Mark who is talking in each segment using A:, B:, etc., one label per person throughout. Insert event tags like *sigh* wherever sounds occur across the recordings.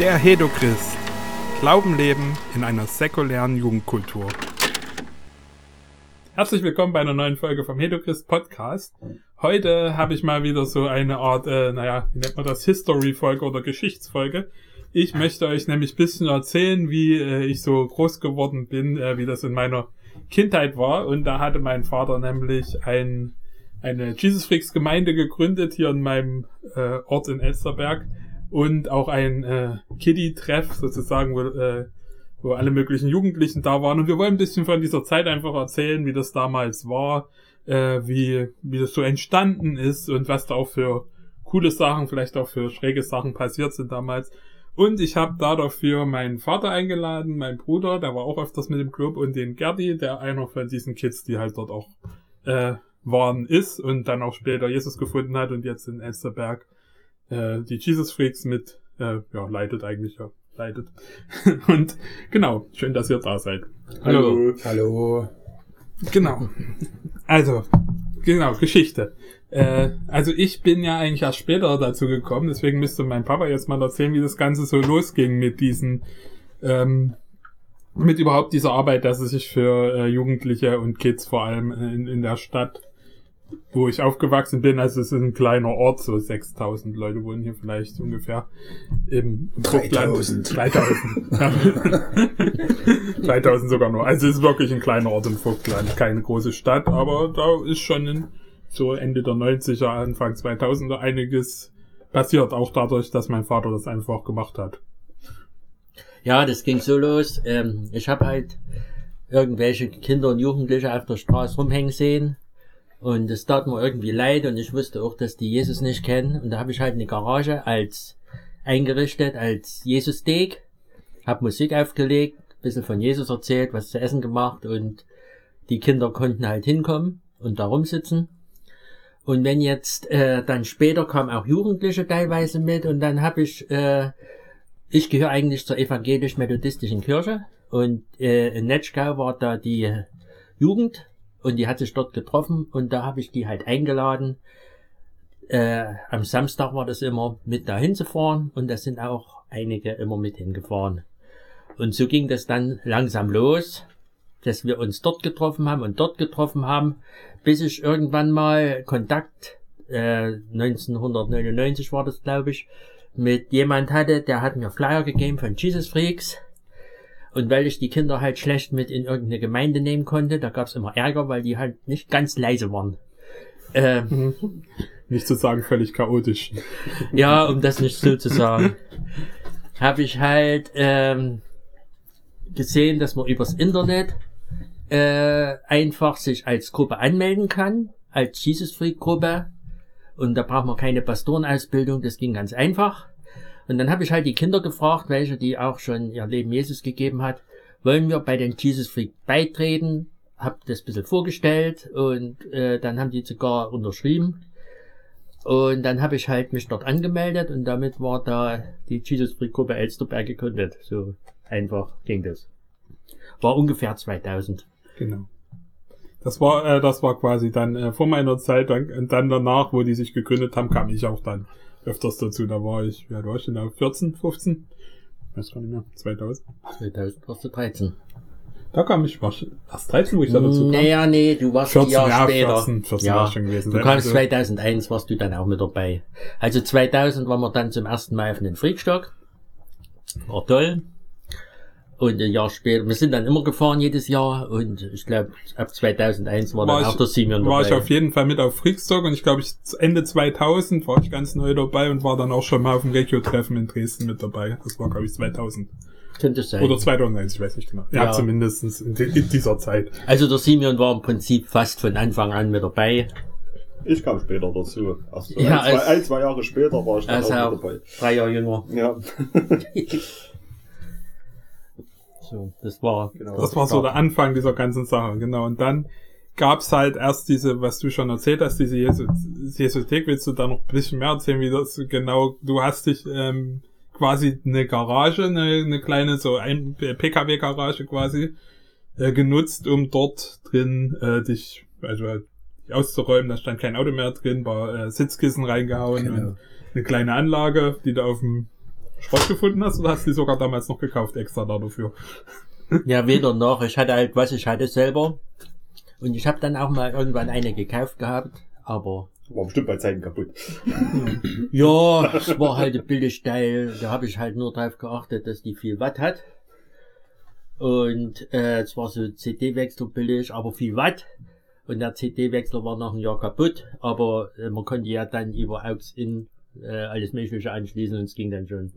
A: Der Hedochrist. Glauben leben in einer säkulären Jugendkultur. Herzlich willkommen bei einer neuen Folge vom Hedochrist Podcast. Heute habe ich mal wieder so eine Art, äh, naja, wie nennt man das, History-Folge oder Geschichtsfolge. Ich möchte euch nämlich bisschen erzählen, wie äh, ich so groß geworden bin, äh, wie das in meiner Kindheit war. Und da hatte mein Vater nämlich ein, eine Jesus Freaks Gemeinde gegründet hier in meinem äh, Ort in Elsterberg und auch ein äh, Kiddie-Treff sozusagen, wo, äh, wo alle möglichen Jugendlichen da waren. Und wir wollen ein bisschen von dieser Zeit einfach erzählen, wie das damals war, äh, wie, wie das so entstanden ist und was da auch für coole Sachen, vielleicht auch für schräge Sachen passiert sind damals. Und ich habe da dafür meinen Vater eingeladen, meinen Bruder, der war auch öfters mit dem Club, und den Gerdi, der einer von diesen Kids, die halt dort auch äh, waren, ist und dann auch später Jesus gefunden hat und jetzt in Elsterberg äh, die Jesus Freaks mit, äh, ja, leitet eigentlich, ja, leitet. *laughs* und genau, schön, dass ihr da seid.
B: Hallo. Hallo.
A: Genau. Also, genau, Geschichte. Äh, also ich bin ja eigentlich erst später dazu gekommen, deswegen müsste mein Papa jetzt mal erzählen, wie das Ganze so losging mit diesen, ähm, mit überhaupt dieser Arbeit, dass es sich für äh, Jugendliche und Kids vor allem in, in der Stadt, wo ich aufgewachsen bin, also es ist ein kleiner Ort, so 6000 Leute wohnen hier vielleicht ungefähr im, im
B: 3000.
A: 3000. 3000 sogar nur. Also es ist wirklich ein kleiner Ort im Vogtland, keine große Stadt, aber da ist schon ein so Ende der 90er, Anfang 2000er einiges passiert, auch dadurch, dass mein Vater das einfach gemacht hat.
C: Ja, das ging so los. Ähm, ich habe halt irgendwelche Kinder und Jugendliche auf der Straße rumhängen sehen. Und es tat mir irgendwie leid und ich wusste auch, dass die Jesus nicht kennen. Und da habe ich halt eine Garage als eingerichtet als Jesus-Steak, hab Musik aufgelegt, bisschen von Jesus erzählt, was zu essen gemacht und die Kinder konnten halt hinkommen und da rumsitzen. Und wenn jetzt äh, dann später kamen auch Jugendliche teilweise mit und dann habe ich, äh, ich gehöre eigentlich zur evangelisch-methodistischen Kirche und äh, in Netschkau war da die Jugend und die hat sich dort getroffen und da habe ich die halt eingeladen. Äh, am Samstag war das immer mit dahin zu fahren und da sind auch einige immer mit hingefahren. Und so ging das dann langsam los dass wir uns dort getroffen haben und dort getroffen haben, bis ich irgendwann mal Kontakt, äh, 1999 war das, glaube ich, mit jemand hatte, der hat mir Flyer gegeben von Jesus Freaks. Und weil ich die Kinder halt schlecht mit in irgendeine Gemeinde nehmen konnte, da gab's immer Ärger, weil die halt nicht ganz leise waren.
A: Äh, *laughs* nicht zu sagen völlig chaotisch. *laughs*
C: ja, um das nicht so zu sagen. Habe ich halt ähm, gesehen, dass man übers Internet äh, einfach sich als Gruppe anmelden kann, als Jesus Freak Gruppe. Und da braucht man keine Pastorenausbildung, das ging ganz einfach. Und dann habe ich halt die Kinder gefragt, welche die auch schon ihr Leben Jesus gegeben hat, wollen wir bei den Jesus Freak beitreten? Hab das ein bisschen vorgestellt und äh, dann haben die sogar unterschrieben. Und dann habe ich halt mich dort angemeldet und damit war da die Jesus Freak Gruppe Elsterberg gegründet. So einfach ging das. War ungefähr 2000.
A: Genau. Das war, äh, das war quasi dann äh, vor meiner Zeit und dann danach, wo die sich gegründet haben, kam ich auch dann öfters dazu. Da war ich, wie alt war ich denn da? 14, 15? Ich weiß gar nicht mehr. 2000?
C: 2000 warst du 13.
A: Da kam ich, war erst 13, wo ich da dazu kam?
C: Naja, nee, du warst 14, ein Jahr
A: ja,
C: später.
A: 14, 14
C: ja,
A: ich schon gewesen.
C: du kamst 2001, warst du dann auch mit dabei. Also 2000 waren wir dann zum ersten Mal auf den Freakstock. War toll. Und ein Jahr später, wir sind dann immer gefahren jedes Jahr und ich glaube ab 2001 war, war dann auch der Simeon
A: dabei. War ich auf jeden Fall mit auf Freakstock und ich glaube ich Ende 2000 war ich ganz neu dabei und war dann auch schon mal auf dem Regio-Treffen in Dresden mit dabei. Das war glaube ich 2000.
C: Könnte sein.
A: Oder 2001, ich weiß nicht genau. Ja, ja. zumindest in, in, dieser Zeit.
C: Also der Simeon war im Prinzip fast von Anfang an mit dabei.
B: Ich kam später dazu.
C: Also ja,
B: ein, zwei, ein, zwei Jahre später war ich dann
C: also auch dabei. Drei Jahre jünger.
B: Ja. *laughs*
C: So, das war,
A: genau. Das war so der Anfang dieser ganzen Sache, genau. Und dann gab's halt erst diese, was du schon erzählt hast, diese Jesuthek. Willst du da noch ein bisschen mehr erzählen, wie das genau, du hast dich, ähm, quasi eine Garage, eine, eine kleine, so ein PKW-Garage quasi, äh, genutzt, um dort drin, äh, dich, also halt auszuräumen, da stand kein Auto mehr drin, war äh, Sitzkissen reingehauen genau. und eine kleine Anlage, die du auf dem Schrott gefunden hast oder hast du die sogar damals noch gekauft extra da dafür?
C: Ja, weder noch. Ich hatte halt, was ich hatte selber. Und ich habe dann auch mal irgendwann eine gekauft gehabt, aber
B: War bestimmt bei Zeiten kaputt.
C: ja, es war halt ein Billigteil. Da habe ich halt nur drauf geachtet, dass die viel Watt hat. Und äh, es war so CD-Wechsler billig, aber viel Watt. Und der CD-Wechsler war nach einem Jahr kaputt, aber äh, man konnte ja dann über AUX-In äh, alles Mögliche anschließen und es ging dann schon.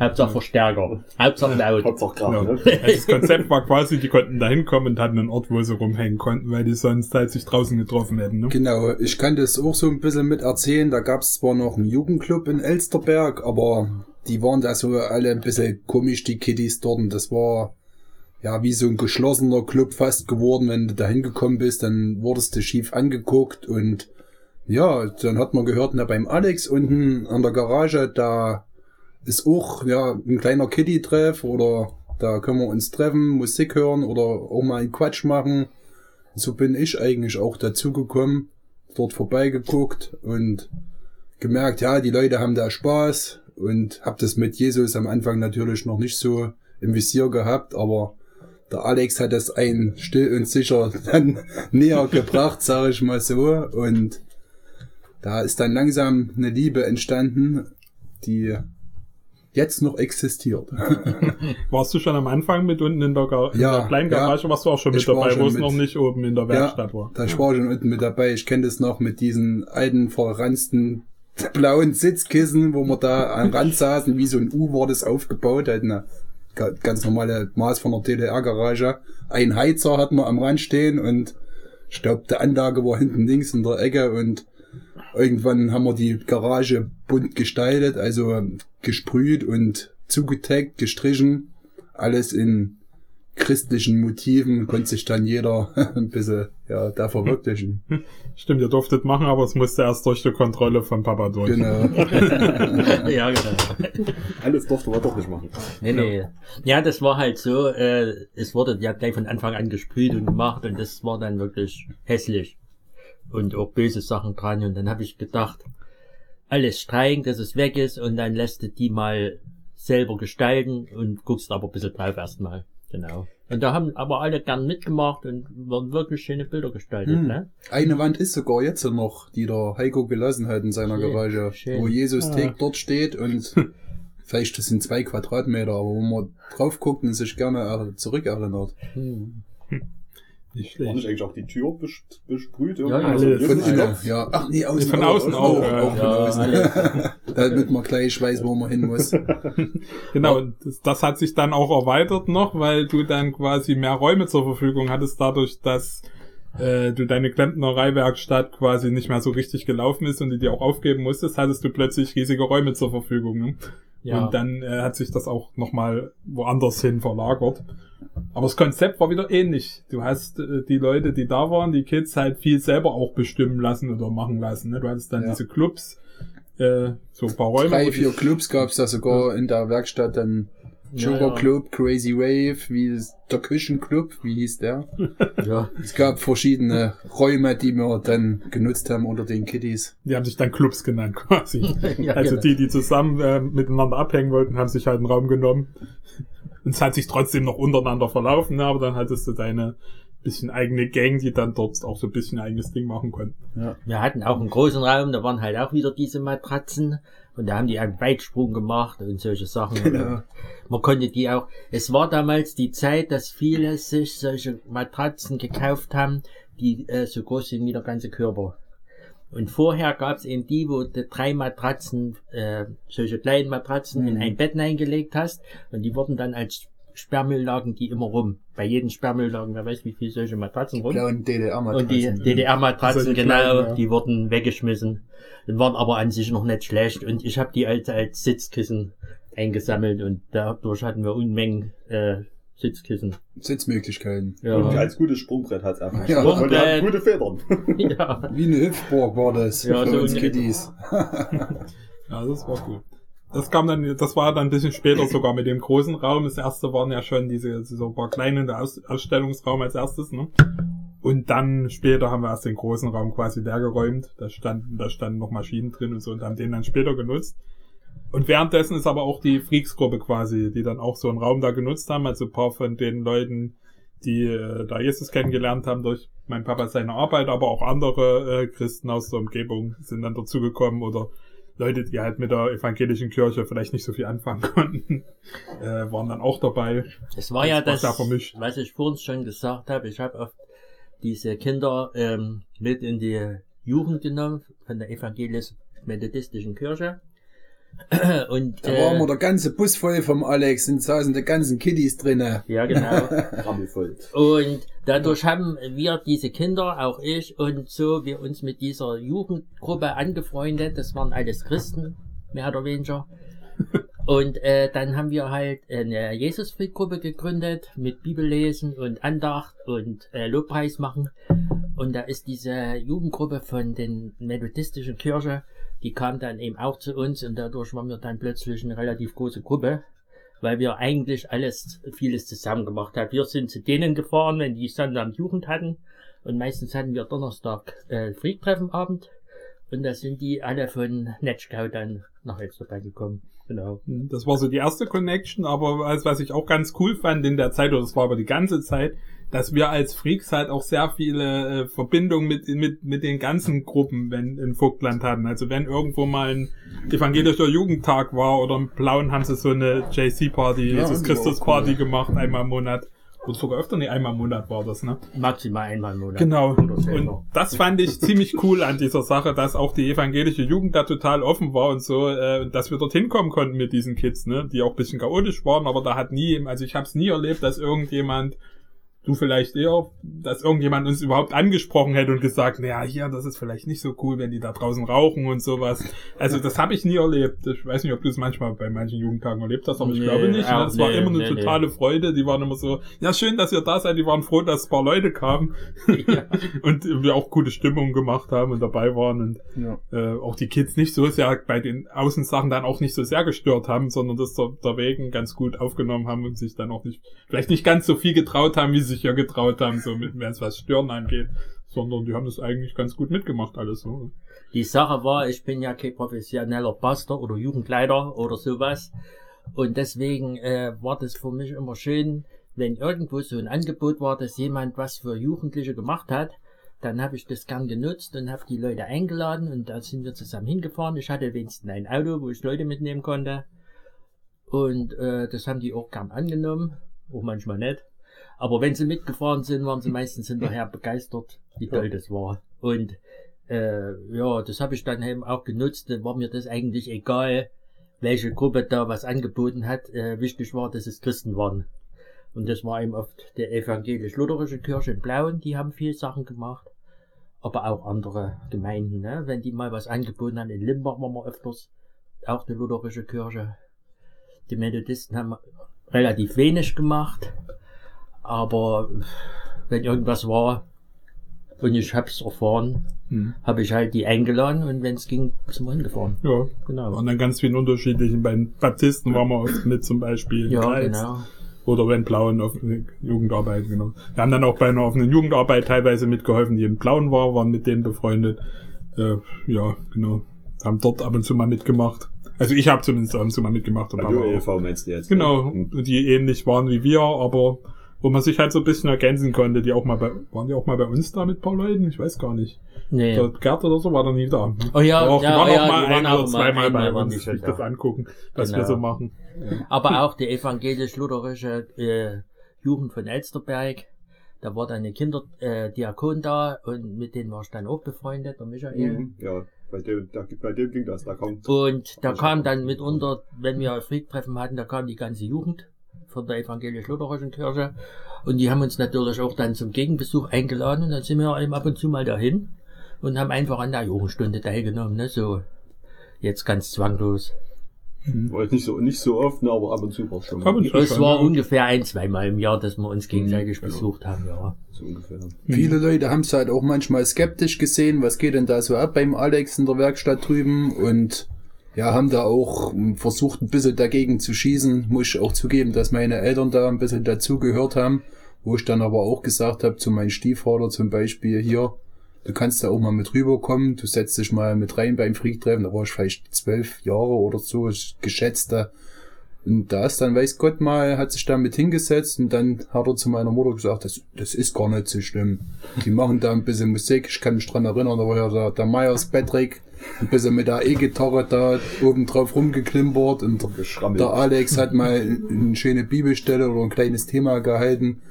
C: Hauptsache Verstärker, Hauptsache laut.
B: Hauptsache Krach,
A: Ja.
B: ne?
A: Also das Konzept war quasi, die konnten da hinkommen und hatten einen Ort, wo sie rumhängen konnten, weil die sonst halt sich draußen getroffen hätten. Ne?
D: Genau, ich kann das auch so ein bisschen mit erzählen. Da gab es zwar noch einen Jugendclub in Elsterberg, aber die waren da so alle ein bisschen komisch, die Kiddies dort. Und das war ja wie so ein geschlossener Club fast geworden. Wenn du da hingekommen bist, dann wurdest du schief angeguckt und ja, dann hat man gehört, na, beim Alex unten an der Garage, da ist auch ja ein kleiner Kiddie-Treff oder da können wir uns treffen, Musik hören oder auch mal einen Quatsch machen. So bin ich eigentlich auch dazugekommen, dort vorbeigeguckt und gemerkt, ja, die Leute haben da Spaß und hab das mit Jesus am Anfang natürlich noch nicht so im Visier gehabt, aber der Alex hat das ein still und sicher *laughs* dann näher gebracht, sage ich mal so. Und da ist dann langsam eine Liebe entstanden, die jetzt noch existiert. *laughs*
A: Warst du schon am Anfang mit unten in der, Gar in
D: Ja,
A: der kleinen
D: ja.
A: Warst du auch schon mit dabei,
D: schon
A: wo es noch nicht oben in der Werkstatt war?
D: Da ich war schon unten mit dabei. Ich kenne das noch mit diesen alten, verranzten blauen Sitzkissen, wo wir da am Rand *laughs* saßen, wie so ein U war das aufgebaut, halt eine ga- ganz normale Maß von der DDR-Garage. Ein Heizer hatten wir am Rand stehen und ich glaube, die Anlage war hinten links in der Ecke und irgendwann haben wir die Garage bunt gestaltet, also gesprüht und zugetaggt, gestrichen, alles in christlichen Motiven, konnte sich dann jeder *laughs* ein bisschen ja, da verwirklichen. *laughs*
A: Stimmt, ihr durftet machen, aber es musste erst durch die Kontrolle von Papa durch.
D: Genau. *laughs*
C: ja, genau.
B: Alles durfte man doch nicht machen.
C: Nee, nee. Ja, das war halt so, äh, es wurde ja gleich von Anfang an gesprüht und gemacht und das war dann wirklich hässlich. Und auch böse Sachen dran. Und dann habe ich gedacht, alles streichen, dass es weg ist und dann lässt du die mal selber gestalten und guckst aber ein bisschen drauf erstmal. Genau. Und da haben aber alle gern mitgemacht und wurden wirklich schöne Bilder gestaltet,
D: Hm.
C: ne?
D: Eine Wand ist sogar jetzt noch, die der Heiko gelassen hat in seiner
C: Schön,
D: Garage,
C: schön.
D: wo Jesus
A: Ah.
D: Dort steht und *laughs* vielleicht das sind zwei Quadratmeter, aber wo man drauf guckt und sich gerne er- zurückerinnert.
C: Hm.
A: Nicht
B: War nicht
A: schlecht.
B: eigentlich auch die Tür bes- besprüht?
C: Ja, ja,
B: Also,
A: alles.
B: ja,
D: Von innen, ja. Ach nee, außen
A: Von außen auch, ja.
D: auch von
C: Ja,
D: außen.
C: alles. *laughs*
D: Damit man gleich weiß, wo man hin muss. *laughs*
A: Genau, und das, das hat sich dann auch erweitert noch, weil du dann quasi mehr Räume zur Verfügung hattest, dadurch, dass äh, du deine Klempnereiwerkstatt quasi nicht mehr so richtig gelaufen ist und die dir auch aufgeben musstest, hattest du plötzlich riesige Räume zur Verfügung. Ne?
C: Ja.
A: Und dann äh, hat sich das auch nochmal woanders hin verlagert. Aber das Konzept war wieder ähnlich. Du hast äh, die Leute, die da waren, die Kids halt viel selber auch bestimmen lassen oder machen lassen. Ne? Du hattest dann
D: Ja.
A: diese Clubs, äh, so ein paar Räume.
D: Drei, vier Clubs gab's da sogar in der Werkstatt, dann
C: Ja,
D: Sugar
C: ja.
D: Club, Crazy Wave, wie ist der Küchenclub, wie hieß der? *laughs*
C: ja.
D: Es gab verschiedene Räume, die wir dann genutzt haben unter den Kiddies.
A: Die haben sich dann Clubs genannt *laughs* quasi. *laughs*
C: Ja,
A: also
C: genau.
A: die, die zusammen äh, miteinander abhängen wollten, haben sich halt einen Raum genommen. Und es hat sich trotzdem noch untereinander verlaufen, ne? aber dann hattest du deine bisschen eigene Gang, die dann dort auch so ein bisschen eigenes Ding machen konnten.
C: Wir hatten auch einen großen Raum, da waren halt auch wieder diese Matratzen und da haben die einen Weitsprung gemacht und solche Sachen.
D: Genau.
C: Man konnte die auch, es war damals die Zeit, dass viele sich solche Matratzen gekauft haben, die äh, so groß sind wie der ganze Körper. Und vorher gab es eben die, wo du drei Matratzen, äh, solche kleinen Matratzen in
D: Mhm.
C: ein Bett eingelegt hast und die wurden dann als Sperrmüll lagen die immer rum. Bei jedem Sperrmüll lagen, wer weiß wie viele solche Matratzen rum.
D: Blauen DDR-Matratzen.
C: Und die DDR-Matratzen,
A: Also die
C: genau,
A: kleinen, ja.
C: die wurden weggeschmissen. Und waren aber an sich noch nicht schlecht. Und ich habe die als, als Sitzkissen eingesammelt und dadurch hatten wir Unmengen äh, Sitzkissen.
D: Sitzmöglichkeiten.
B: Und
C: Ja.
B: als gutes Sprungbrett hat's einfach.
D: Ja.
B: Und die
C: Sprungbrett.
B: gute Federn.
C: ja. *laughs*
D: Wie eine Hüpfburg war das
C: Ja,
D: für
C: so
D: uns Kiddies. *laughs*
A: Ja, das war cool. Das kam dann, das war dann ein bisschen später sogar mit dem großen Raum. Das erste waren ja schon diese, so ein paar kleine der Aus, Ausstellungsraum als erstes, ne? Und dann später haben wir erst den großen Raum quasi leer geräumt. Da standen, da standen noch Maschinen drin und so und haben den dann später genutzt. Und währenddessen ist aber auch die Freaks-Gruppe quasi, die dann auch so einen Raum da genutzt haben. Also ein paar von den Leuten, die äh, da Jesus kennengelernt haben durch mein Papa seine Arbeit, aber auch andere äh, Christen aus der Umgebung sind dann dazugekommen oder Leute, die halt mit der evangelischen Kirche vielleicht nicht so viel anfangen *laughs* konnten, äh, waren dann auch dabei.
C: Es war ja
A: Das
C: das,
A: sehr vermischt.
C: was ich vorhin schon gesagt habe. Ich habe oft diese Kinder ähm, mit in die Jugend genommen von der evangelisch-methodistischen Kirche. *clears throat* Und
D: Da war
C: äh,
D: immer der ganze Bus voll vom Alex und saßen die ganzen Kiddies drinnen.
C: ja genau. *laughs*
B: Rammelvoll.
C: Und dadurch haben wir diese Kinder, auch ich und so, wir uns mit dieser Jugendgruppe angefreundet. Das waren alles Christen, mehr oder weniger. *laughs* Und äh, dann haben wir halt eine Jesus-Freak-Gruppe gegründet mit Bibellesen und Andacht und äh, Lobpreis machen. Und da ist diese Jugendgruppe von den methodistischen Kirche, die kam dann eben auch zu uns und dadurch waren wir dann plötzlich eine relativ große Gruppe, weil wir eigentlich alles, vieles zusammen gemacht haben. Wir sind zu denen gefahren, wenn die Sonntag Jugend hatten und meistens hatten wir Donnerstag äh, Freak-Treffenabend und da sind die alle von Netschkau dann nach Elsterberg gekommen. Genau.
A: Das war so die erste Connection, aber als was ich auch ganz cool fand in der Zeit, oder das war aber die ganze Zeit, dass wir als Freaks halt auch sehr viele äh, Verbindungen mit, mit, mit den ganzen Gruppen wenn, in Vogtland hatten. Also wenn irgendwo mal ein evangelischer Jugendtag war oder im Blauen haben sie so eine JC-Party,
D: Ja,
A: Jesus Christus-Party
D: cool.
A: gemacht, einmal im Monat. Oder sogar öfter, nee, einmal im Monat war das, ne?
C: Maximal einmal im Monat.
A: Genau. Und das fand ich ziemlich cool an dieser Sache, dass auch die evangelische Jugend da total offen war und so, äh, dass wir dorthin kommen konnten mit diesen Kids, ne, die auch ein bisschen chaotisch waren, aber da hat nie, also ich habe es nie erlebt, dass irgendjemand du vielleicht eher, dass irgendjemand uns überhaupt angesprochen hätte und gesagt, naja, hier, das ist vielleicht nicht so cool, wenn die da draußen rauchen und sowas. Also das habe ich nie erlebt. Ich weiß nicht, ob du es manchmal bei manchen Jugendtagen erlebt hast, aber ich
C: Nee,
A: glaube nicht. Ne?
C: auch
A: Das war
C: nee,
A: immer eine
C: nee, nee.
A: totale Freude. Die waren immer so, ja schön, dass ihr da seid. Die waren froh, dass ein paar Leute kamen
C: Ja. *laughs*
A: und wir auch gute Stimmung gemacht haben und dabei waren und
D: Ja.
A: äh, auch die Kids nicht so sehr bei den Außensachen dann auch nicht so sehr gestört haben, sondern das der, der Wegen ganz gut aufgenommen haben und sich dann auch nicht, vielleicht nicht ganz so viel getraut haben, wie sie sich ja getraut haben, so mit, wenn was Stören angeht, sondern die haben das eigentlich ganz gut mitgemacht alles. So.
C: Die Sache war, ich bin ja kein professioneller Pastor oder Jugendleiter oder sowas. Und deswegen äh, war das für mich immer schön, wenn irgendwo so ein Angebot war, dass jemand was für Jugendliche gemacht hat, dann habe ich das gern genutzt und habe die Leute eingeladen und da sind wir zusammen hingefahren. Ich hatte wenigstens ein Auto, wo ich Leute mitnehmen konnte. Und äh, das haben die auch gern angenommen, auch manchmal nicht. Aber wenn sie mitgefahren sind, waren sie meistens hinterher *laughs* begeistert, wie toll das war. Und äh, ja, das habe ich dann eben auch genutzt. Dann war mir das eigentlich egal, welche Gruppe da was angeboten hat. Äh, wichtig war, dass es Christen waren. Und das war eben oft der evangelisch-lutherische Kirche in Blauen, die haben viel Sachen gemacht. Aber auch andere Gemeinden, ne? wenn die mal was angeboten haben. In Limbach waren wir öfters, auch eine lutherische Kirche. Die Methodisten haben relativ wenig gemacht. Aber wenn irgendwas war und ich hab's erfahren,
A: Hm.
C: habe ich halt die eingeladen und wenn es ging, sind wir hingefahren.
A: Ja.
C: Genau.
A: Und dann ganz vielen unterschiedlichen, bei den Baptisten waren wir oft mit zum Beispiel.
C: Ja,
A: Greiz.
C: genau.
A: Oder den Blauen auf Jugendarbeit, genau. Wir haben dann auch bei einer offenen Jugendarbeit teilweise mitgeholfen, die in Blauen war, waren mit denen befreundet. Äh, ja, genau. Haben dort ab und zu mal mitgemacht. Also ich habe zumindest ab und zu mal mitgemacht. Und
B: Bei der meinst du jetzt?
A: Genau,
B: Hm.
A: die ähnlich waren wie wir, aber wo man sich halt so ein bisschen ergänzen konnte, die auch mal bei, waren die auch mal bei uns da mit ein paar Leuten? Ich weiß gar nicht.
C: Nee.
A: Der Gerd oder so war da nie da.
C: Oh ja,
A: Doch,
C: ja,
A: die waren
C: oh
A: auch
C: ja,
A: mal ein
C: auch
A: oder
C: mal
A: zweimal bei uns, sich das
C: da.
A: angucken, was wir
C: Genau.
A: so machen.
C: Aber auch die evangelisch-lutherische äh, Jugend von Elsterberg, da war dann eine Kinderdiakon äh, Diakon da und mit denen war ich dann auch befreundet, der Michael.
B: Mhm. Ja, bei dem, da, bei dem ging das. Da kommt.
C: Und da kam dann mitunter, wenn wir Freak-Treffen hatten, da kam die ganze Jugend von der evangelisch-lutherischen Kirche. Und die haben uns natürlich auch dann zum Gegenbesuch eingeladen und dann sind wir eben ab und zu mal dahin und haben einfach an der Jugendstunde teilgenommen, ne, so jetzt ganz zwanglos.
B: War jetzt nicht so, nicht so oft, ne, aber ab und zu war es schon mal.
C: Es war ungefähr ein, zweimal im Jahr, dass wir uns gegenseitig
B: genau.
C: besucht haben, ja.
B: So ungefähr.
D: Viele Leute haben es halt auch manchmal skeptisch gesehen, was geht denn da so ab beim Alex in der Werkstatt drüben und ja, haben da auch ähm, versucht, ein bisschen dagegen zu schießen. Muss ich auch zugeben, dass meine Eltern da ein bisschen dazu gehört haben, wo ich dann aber auch gesagt habe, zu meinem Stiefvater zum Beispiel hier, du kannst da auch mal mit rüberkommen, du setzt dich mal mit rein beim Freak-Treffen, da war ich vielleicht zwölf Jahre oder so, ich geschätzte. Und da ist dann, weiß Gott mal, hat sich da mit hingesetzt. Und dann hat er zu meiner Mutter gesagt, das, das ist gar nicht so schlimm. Die machen da ein bisschen Musik, ich kann mich dran erinnern, da war ja der, der Meyers Patrick, *laughs* ein bisschen mit der E-Gitarre da oben drauf rumgeklimpert und der Alex hat mal eine schöne Bibelstelle oder ein kleines Thema gehalten.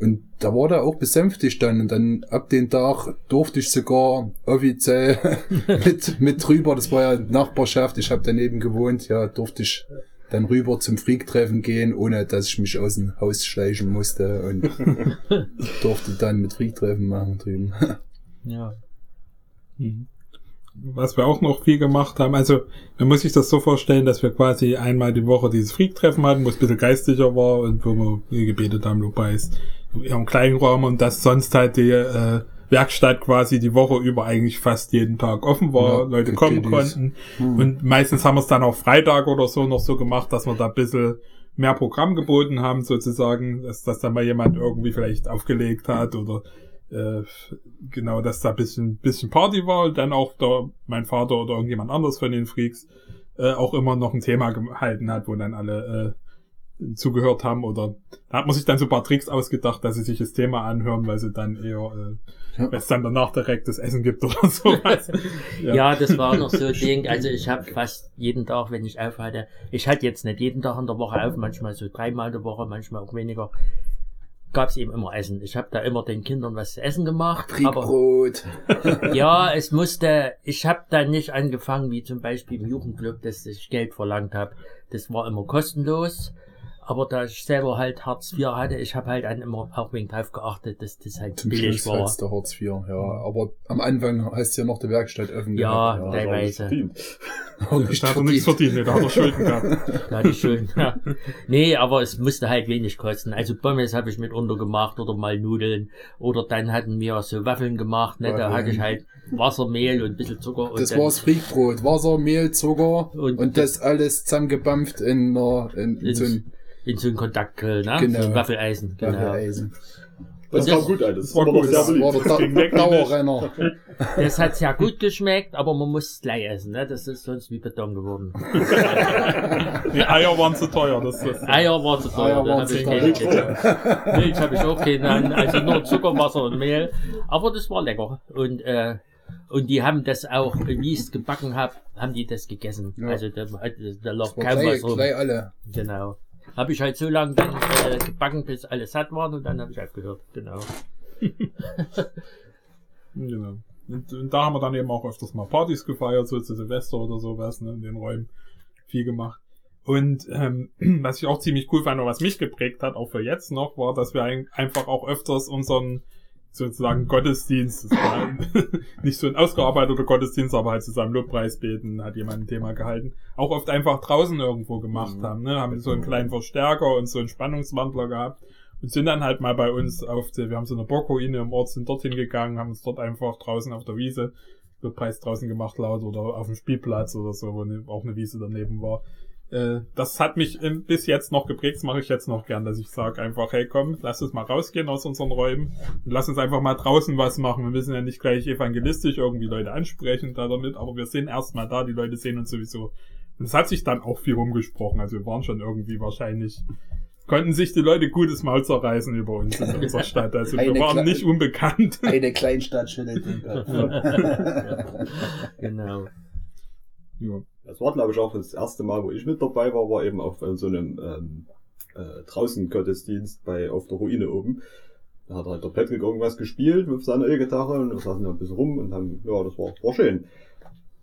D: Und da war der auch besänftigt dann. Und dann ab dem Tag durfte ich sogar offiziell *laughs* mit, mit rüber, das war ja Nachbarschaft, ich habe daneben gewohnt, ja, durfte ich dann rüber zum Freak-Treffen gehen, ohne dass ich mich aus dem Haus schleichen musste und *laughs* durfte dann mit Freak-Treffen machen drüben.
C: Ja.
A: Mhm. Was wir auch noch viel gemacht haben, also man muss sich das so vorstellen, dass wir quasi einmal die Woche dieses Freak-Treffen hatten, wo es ein bisschen geistlicher war und wo wir gebetet haben, wobei es ja, im kleinen Raum und dass sonst halt die äh, Werkstatt quasi die Woche über eigentlich fast jeden Tag offen war,
D: Ja,
A: Leute kommen konnten.
D: Hm.
A: Und meistens haben wir es dann auch Freitag oder so noch so gemacht, dass wir da ein bisschen mehr Programm geboten haben, sozusagen, dass, dass da mal jemand irgendwie vielleicht aufgelegt hat oder äh, genau, dass da ein bisschen, bisschen Party war und dann auch da mein Vater oder irgendjemand anders von den Freaks äh, auch immer noch ein Thema gehalten hat, wo dann alle äh, zugehört haben oder da hat man sich dann so ein paar Tricks ausgedacht, dass sie sich das Thema anhören, weil sie dann eher, äh,
D: Ja.
A: weil es dann danach direkt das Essen gibt oder *laughs* sowas.
C: Ja. das war noch so ein Ding. Also ich habe fast jeden Tag, wenn ich auf hatte, ich hatte jetzt nicht jeden Tag in der Woche auf, manchmal so dreimal in der Woche, manchmal auch weniger, gab es eben immer Essen. Ich habe da immer den Kindern was zu essen gemacht. Aber
D: Triebbrot. *laughs*
C: ja, es musste, ich habe da nicht angefangen, wie zum Beispiel im Jugendclub, dass ich Geld verlangt habe. Das war immer kostenlos. Aber da ich selber halt Hartz IV hatte, ich habe halt dann immer auch wegen drauf geachtet, dass das halt
D: Zum
C: billig
D: Schluss
C: war.
D: hat's der Hartz IV, ja. Aber am Anfang du ja noch die Werkstatt offen
C: Ja,
B: nicht
C: teilweise.
B: verdient. *laughs*
D: Auch nicht
A: Da hat er nichts verdient, nee, da hat er Schulden *laughs* gehabt.
C: Da hatte ich schon. Ja. Nee, aber es musste halt wenig kosten. Also Pommes habe ich mitunter gemacht oder mal Nudeln. Oder dann hatten wir so Waffeln gemacht. Ne? Da hatte ich halt Wasser, Mehl und ein bisschen Zucker. Und
D: Das war's Friedbrot. Wasser, Mehl, Zucker
C: Und-
D: und, das alles zusammengebampft in, einer, in, in
C: in,
D: so ein
C: in so ein Kontaktgrill, ne?
D: Genau.
C: So ein Waffeleisen. Genau.
D: Waffeleisen.
B: Das
C: Und
B: kam
C: das-
B: gut ein. Das
A: war gut, das
D: Das war der Da
A: wirklich
D: Dauerrenner.
C: Das hat sehr gut geschmeckt, aber man muss es gleich essen. Ne? Das ist sonst wie Beton geworden. *laughs*
A: Nee, Eier waren zu teuer, das ist.
C: Eier war zu teuer,
D: Eier waren
C: habe
D: zu
C: ich
D: teuer.
C: gegessen. Milch habe ich auch keine, also nur Zucker, Wasser und Mehl. Aber das war lecker. Und, äh, und die haben das auch, wie ich es gebacken habe, haben die das gegessen.
D: Ja.
C: Also da, da lag
D: Das war
C: kaum was rum.
D: gleich alle.
C: Genau. Habe ich halt so lange dann äh, gebacken, bis alle satt waren und dann habe ich aufgehört. Genau. *laughs*
A: Genau. Und, und da haben wir dann eben auch öfters mal Partys gefeiert, so zu Silvester oder sowas, ne, in den Räumen. Viel gemacht. Und ähm, *clears throat* was ich auch ziemlich cool fand und was mich geprägt hat, auch für jetzt noch, war, dass wir ein, einfach auch öfters unseren sozusagen Gottesdienst, es war *laughs* nicht so ein ausgearbeiteter Gottesdienst, aber halt zusammen Lobpreis beten, hat jemand ein Thema gehalten, auch oft einfach draußen irgendwo gemacht
B: Mhm.
A: haben, ne, haben so einen kleinen Verstärker und so einen Spannungswandler gehabt und sind dann halt mal bei uns auf die, wir haben so eine Burgruine im Ort, sind dorthin gegangen, haben uns dort einfach draußen auf der Wiese Lobpreis draußen gemacht laut oder auf dem Spielplatz oder so, wo ne, auch eine Wiese daneben war. Äh, das hat mich ähm, bis jetzt noch geprägt, das mache ich jetzt noch gern, dass ich sage einfach, hey komm, lass uns mal rausgehen aus unseren Räumen und lass uns einfach mal draußen was machen. Wir müssen ja nicht gleich evangelistisch irgendwie Leute ansprechen da damit, aber wir sind erstmal da, die Leute sehen uns sowieso. Und es hat sich dann auch viel rumgesprochen, also wir waren schon irgendwie wahrscheinlich, konnten sich die Leute gutes Maul zerreißen über uns in unserer Stadt. Also wir waren
D: Kle-
A: nicht unbekannt.
D: Eine Kleinstadt schüttelt den Kopf.
C: Genau.
A: Ja.
B: Das war, glaube ich, auch das erste Mal, wo ich mit dabei war, war eben auf äh, so einem ähm, äh, draußen Gottesdienst bei auf der Ruine oben. Da hat halt der Patrick irgendwas gespielt mit seiner E-Gitarre und wir saßen da ein bisschen rum und haben, ja, das war, war schön.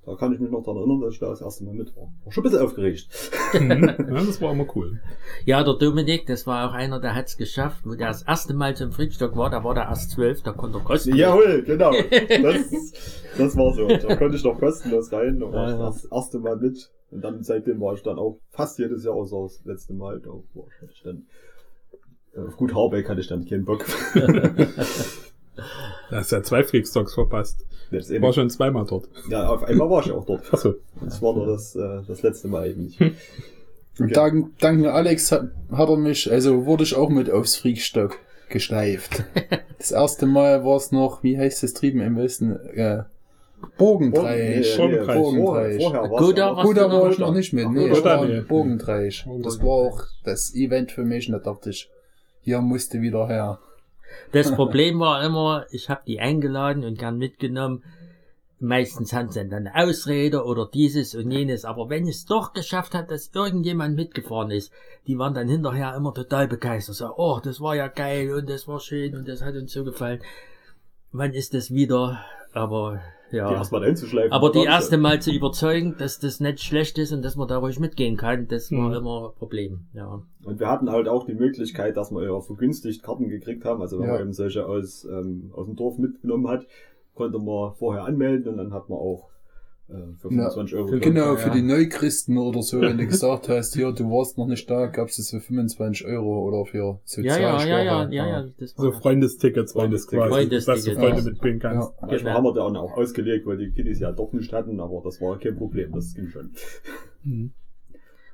B: Da kann ich mich noch daran erinnern, dass ich da das erste Mal mit war. War schon ein bisschen aufgeregt.
A: Mhm. *laughs* ja, das war immer cool.
C: Ja, der Dominik, das war auch einer, der hat's geschafft, wo der das erste Mal zum Frickstock war, da war der erst zwölf, da konnte er kosten.
B: Jawohl, genau. Das, *laughs* das war so. Da konnte ich noch kostenlos rein. Da war ich
C: Ja, ja.
B: das erste Mal mit. Und dann seitdem war ich dann auch fast jedes Jahr, außer das letzte Mal. Da war ich dann, äh, auf gut Harbeck hatte ich dann keinen Bock. *laughs*
A: Da hast ja zwei Freakstocks verpasst.
B: Das
A: war schon zweimal dort.
B: ja, auf einmal war ich auch dort.
A: Achso.
B: Das war nur das, äh, das letzte Mal eben nicht.
D: Und dank, dank Alex hat, hat er mich, also wurde ich auch mit aufs Freakstock. geschleift. *laughs* Das erste Mal war es noch, wie heißt das Trieben im Westen? Äh, Bogendreich.
B: Nee,
A: Bogendreich.
B: Vorher, war's
D: war ich noch nicht mit. Ich war
A: nee.
D: Bogendreich. Das war auch das Event für mich und da dachte ich, hier musste wieder her.
C: Das *laughs* Problem war immer, ich habe die eingeladen und gern mitgenommen. Meistens haben sie dann eine Ausrede oder dieses und jenes. Aber wenn es doch geschafft hat, dass irgendjemand mitgefahren ist, die waren dann hinterher immer total begeistert. So, oh, das war ja geil und das war schön und das hat uns so gefallen. Wann ist das wieder? Aber
B: Die
C: ja.
B: erstmal einzuschleifen.
C: Aber die erste Mal zu überzeugen, dass das nicht schlecht ist und dass man da ruhig mitgehen kann, das war
A: Mhm.
C: immer ein Problem. Ja.
B: Und wir hatten halt auch die Möglichkeit, dass wir ja vergünstigt Karten gekriegt haben. Also wenn
D: Ja.
B: man eben solche aus, ähm, aus dem Dorf mitgenommen hat, konnte man vorher anmelden und dann hat man auch für 25 Euro.
A: Für
D: Genau,
C: ja.
D: für die Neuchristen oder so, wenn du gesagt hast, hier, du warst noch nicht da, gab's es für 25 Euro oder für
C: Ja,
D: Sozialsteuer.
C: ja, ja, ja, ja, ja, das war
A: So Freundestickets waren das
B: Freundestickets.
A: quasi, dass du
C: Freundestickets,
A: Freunde
C: ja.
A: mitbringen kannst.
D: Ja.
B: Manchmal haben wir da auch ausgelegt, weil die Kiddies ja doch nicht hatten, aber das war kein Problem, das ging schon.
A: Mhm.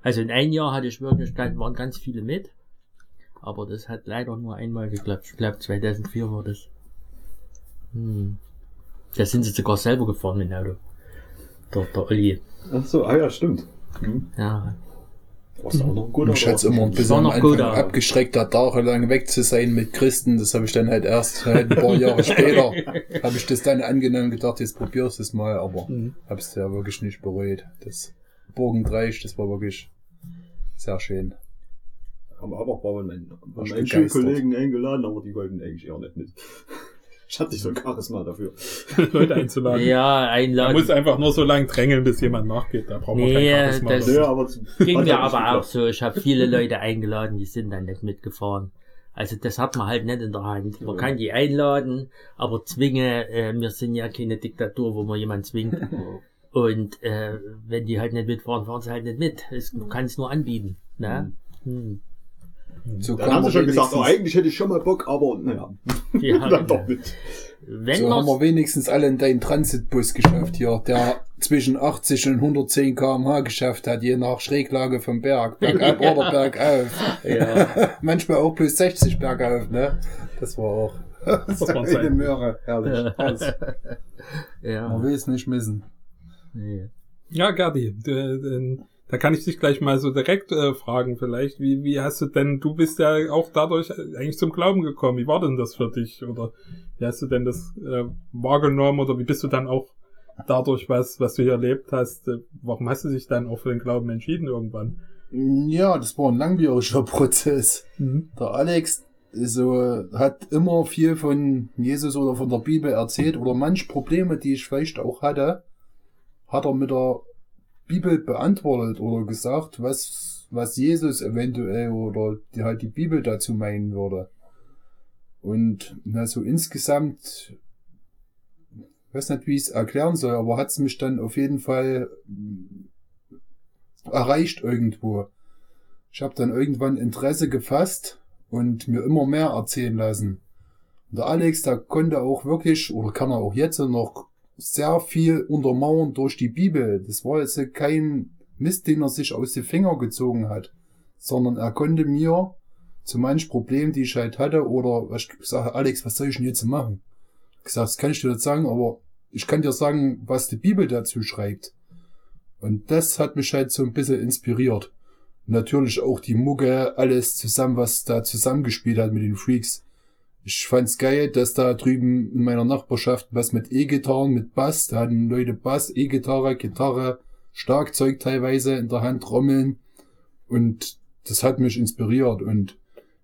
C: Also in ein Jahr hatte ich wirklich, ganz- waren ganz viele mit. Aber das hat leider nur einmal geklappt. Ich glaube 2004 war das. Hm. Da sind sie sogar selber gefahren mit dem Auto. Der, der Olli.
B: Ach so, ah ja, stimmt. Hm.
C: Ja.
B: Warst du auch noch guter?
D: Mich hat's immer ein
C: war
D: bisschen am
C: noch
D: Anfang
C: gut,
D: abgeschreckt, da tagelang weg zu sein mit Christen. Das habe ich dann halt erst halt ein paar Jahre später, *laughs* habe ich das dann angenommen und gedacht, jetzt probier's es mal, aber
A: Mhm.
D: habe es ja wirklich nicht bereut. Das Bogendreich, das war wirklich sehr schön.
B: Haben aber auch bei meinen. Schulkollegen eingeladen, aber die wollten eigentlich eher nicht mit. Ich hatte nicht so ein Charisma dafür. *laughs*
A: Leute einzuladen.
C: Ja,
A: Man
C: einladen.
A: muss einfach nur so lange drängeln, bis jemand nachgeht. Da braucht man
C: Nee,
A: kein Charisma.
C: das-.
B: Ja, aber
C: Ging mir aber auch so. Ich habe viele Leute eingeladen, die sind dann nicht mitgefahren. Also das hat man halt nicht in der Hand. Man
B: Ja.
C: kann die einladen, aber zwinge, äh, wir sind ja keine Diktatur, wo man jemanden zwingt. Und äh, wenn die halt nicht mitfahren, fahren sie halt nicht mit. Es, man kann es nur anbieten. Ne? Hm.
D: So
B: Dann haben sie
D: man
B: schon gesagt, oh, eigentlich hätte ich schon mal Bock, aber naja,
C: Ja, *laughs*
B: dann doch nicht.
C: wenn
D: so haben wir wenigstens alle in deinen Transitbus geschafft hier, der zwischen 80 und 110 km/h geschafft hat, je nach Schräglage vom Berg, bergab *laughs* oder bergauf.
C: ja, *laughs*
D: Manchmal auch plus 60 bergauf, ne? Das war auch
A: Das muss man
D: eine. Möhre, herrlich.
C: Ja.
D: man will es nicht missen.
C: Nee.
A: Ja, Gerdi, d- d- da kann ich dich gleich mal so direkt äh, fragen vielleicht. Wie, wie hast du denn, du bist ja auch dadurch eigentlich zum Glauben gekommen. Wie war denn das für dich? Oder wie hast du denn das äh, wahrgenommen? Oder wie bist du dann auch dadurch, was, was du hier erlebt hast, äh, warum hast du dich dann auch für den Glauben entschieden irgendwann?
D: Ja, das war ein langwieriger *laughs* Prozess. Der Alex so hat immer viel von Jesus oder von der Bibel erzählt oder manch Probleme, die ich vielleicht auch hatte, hat er mit der Bibel beantwortet oder gesagt, was, was Jesus eventuell oder die halt die Bibel dazu meinen würde. Und na, so insgesamt, ich weiß nicht, wie ich es erklären soll, aber hat es mich dann auf jeden Fall erreicht irgendwo. Ich habe dann irgendwann Interesse gefasst und mir immer mehr erzählen lassen. Und der Alex, der konnte auch wirklich, oder kann er auch jetzt noch, sehr viel untermauern durch die Bibel. Das war jetzt kein Mist, den er sich aus den Finger gezogen hat, sondern er konnte mir zu manchen Problemen, die ich halt hatte, oder was ich sage, Alex, was soll ich denn jetzt machen? Ich gesagt, das kann ich dir nicht sagen, aber ich kann dir sagen, was die Bibel dazu schreibt. Und das hat mich halt so ein bisschen inspiriert. Natürlich auch die Mucke, alles zusammen, was da zusammengespielt hat mit den Freaks. Ich fand's geil, dass da drüben in meiner Nachbarschaft was mit E-Gitarren, mit Bass, da hatten Leute Bass, E-Gitarre, Gitarre, Schlagzeug teilweise in der Hand, Trommeln. Und das hat mich inspiriert. Und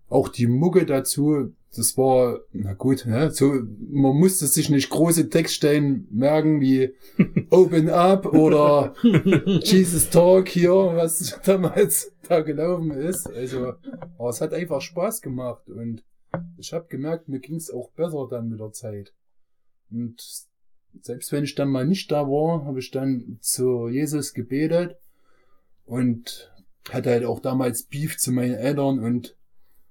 D: auch die Mucke dazu, das war, na gut, ne, so, man musste sich nicht große Textstellen merken wie *laughs* Open Up oder Jesus Talk hier, was *laughs* damals da gelaufen ist. Also, aber es hat einfach Spaß gemacht und ich habe gemerkt, mir ging's auch besser dann mit der Zeit. Und selbst wenn ich dann mal nicht da war, habe ich dann zu Jesus gebetet und hatte halt auch damals Beef zu meinen Eltern und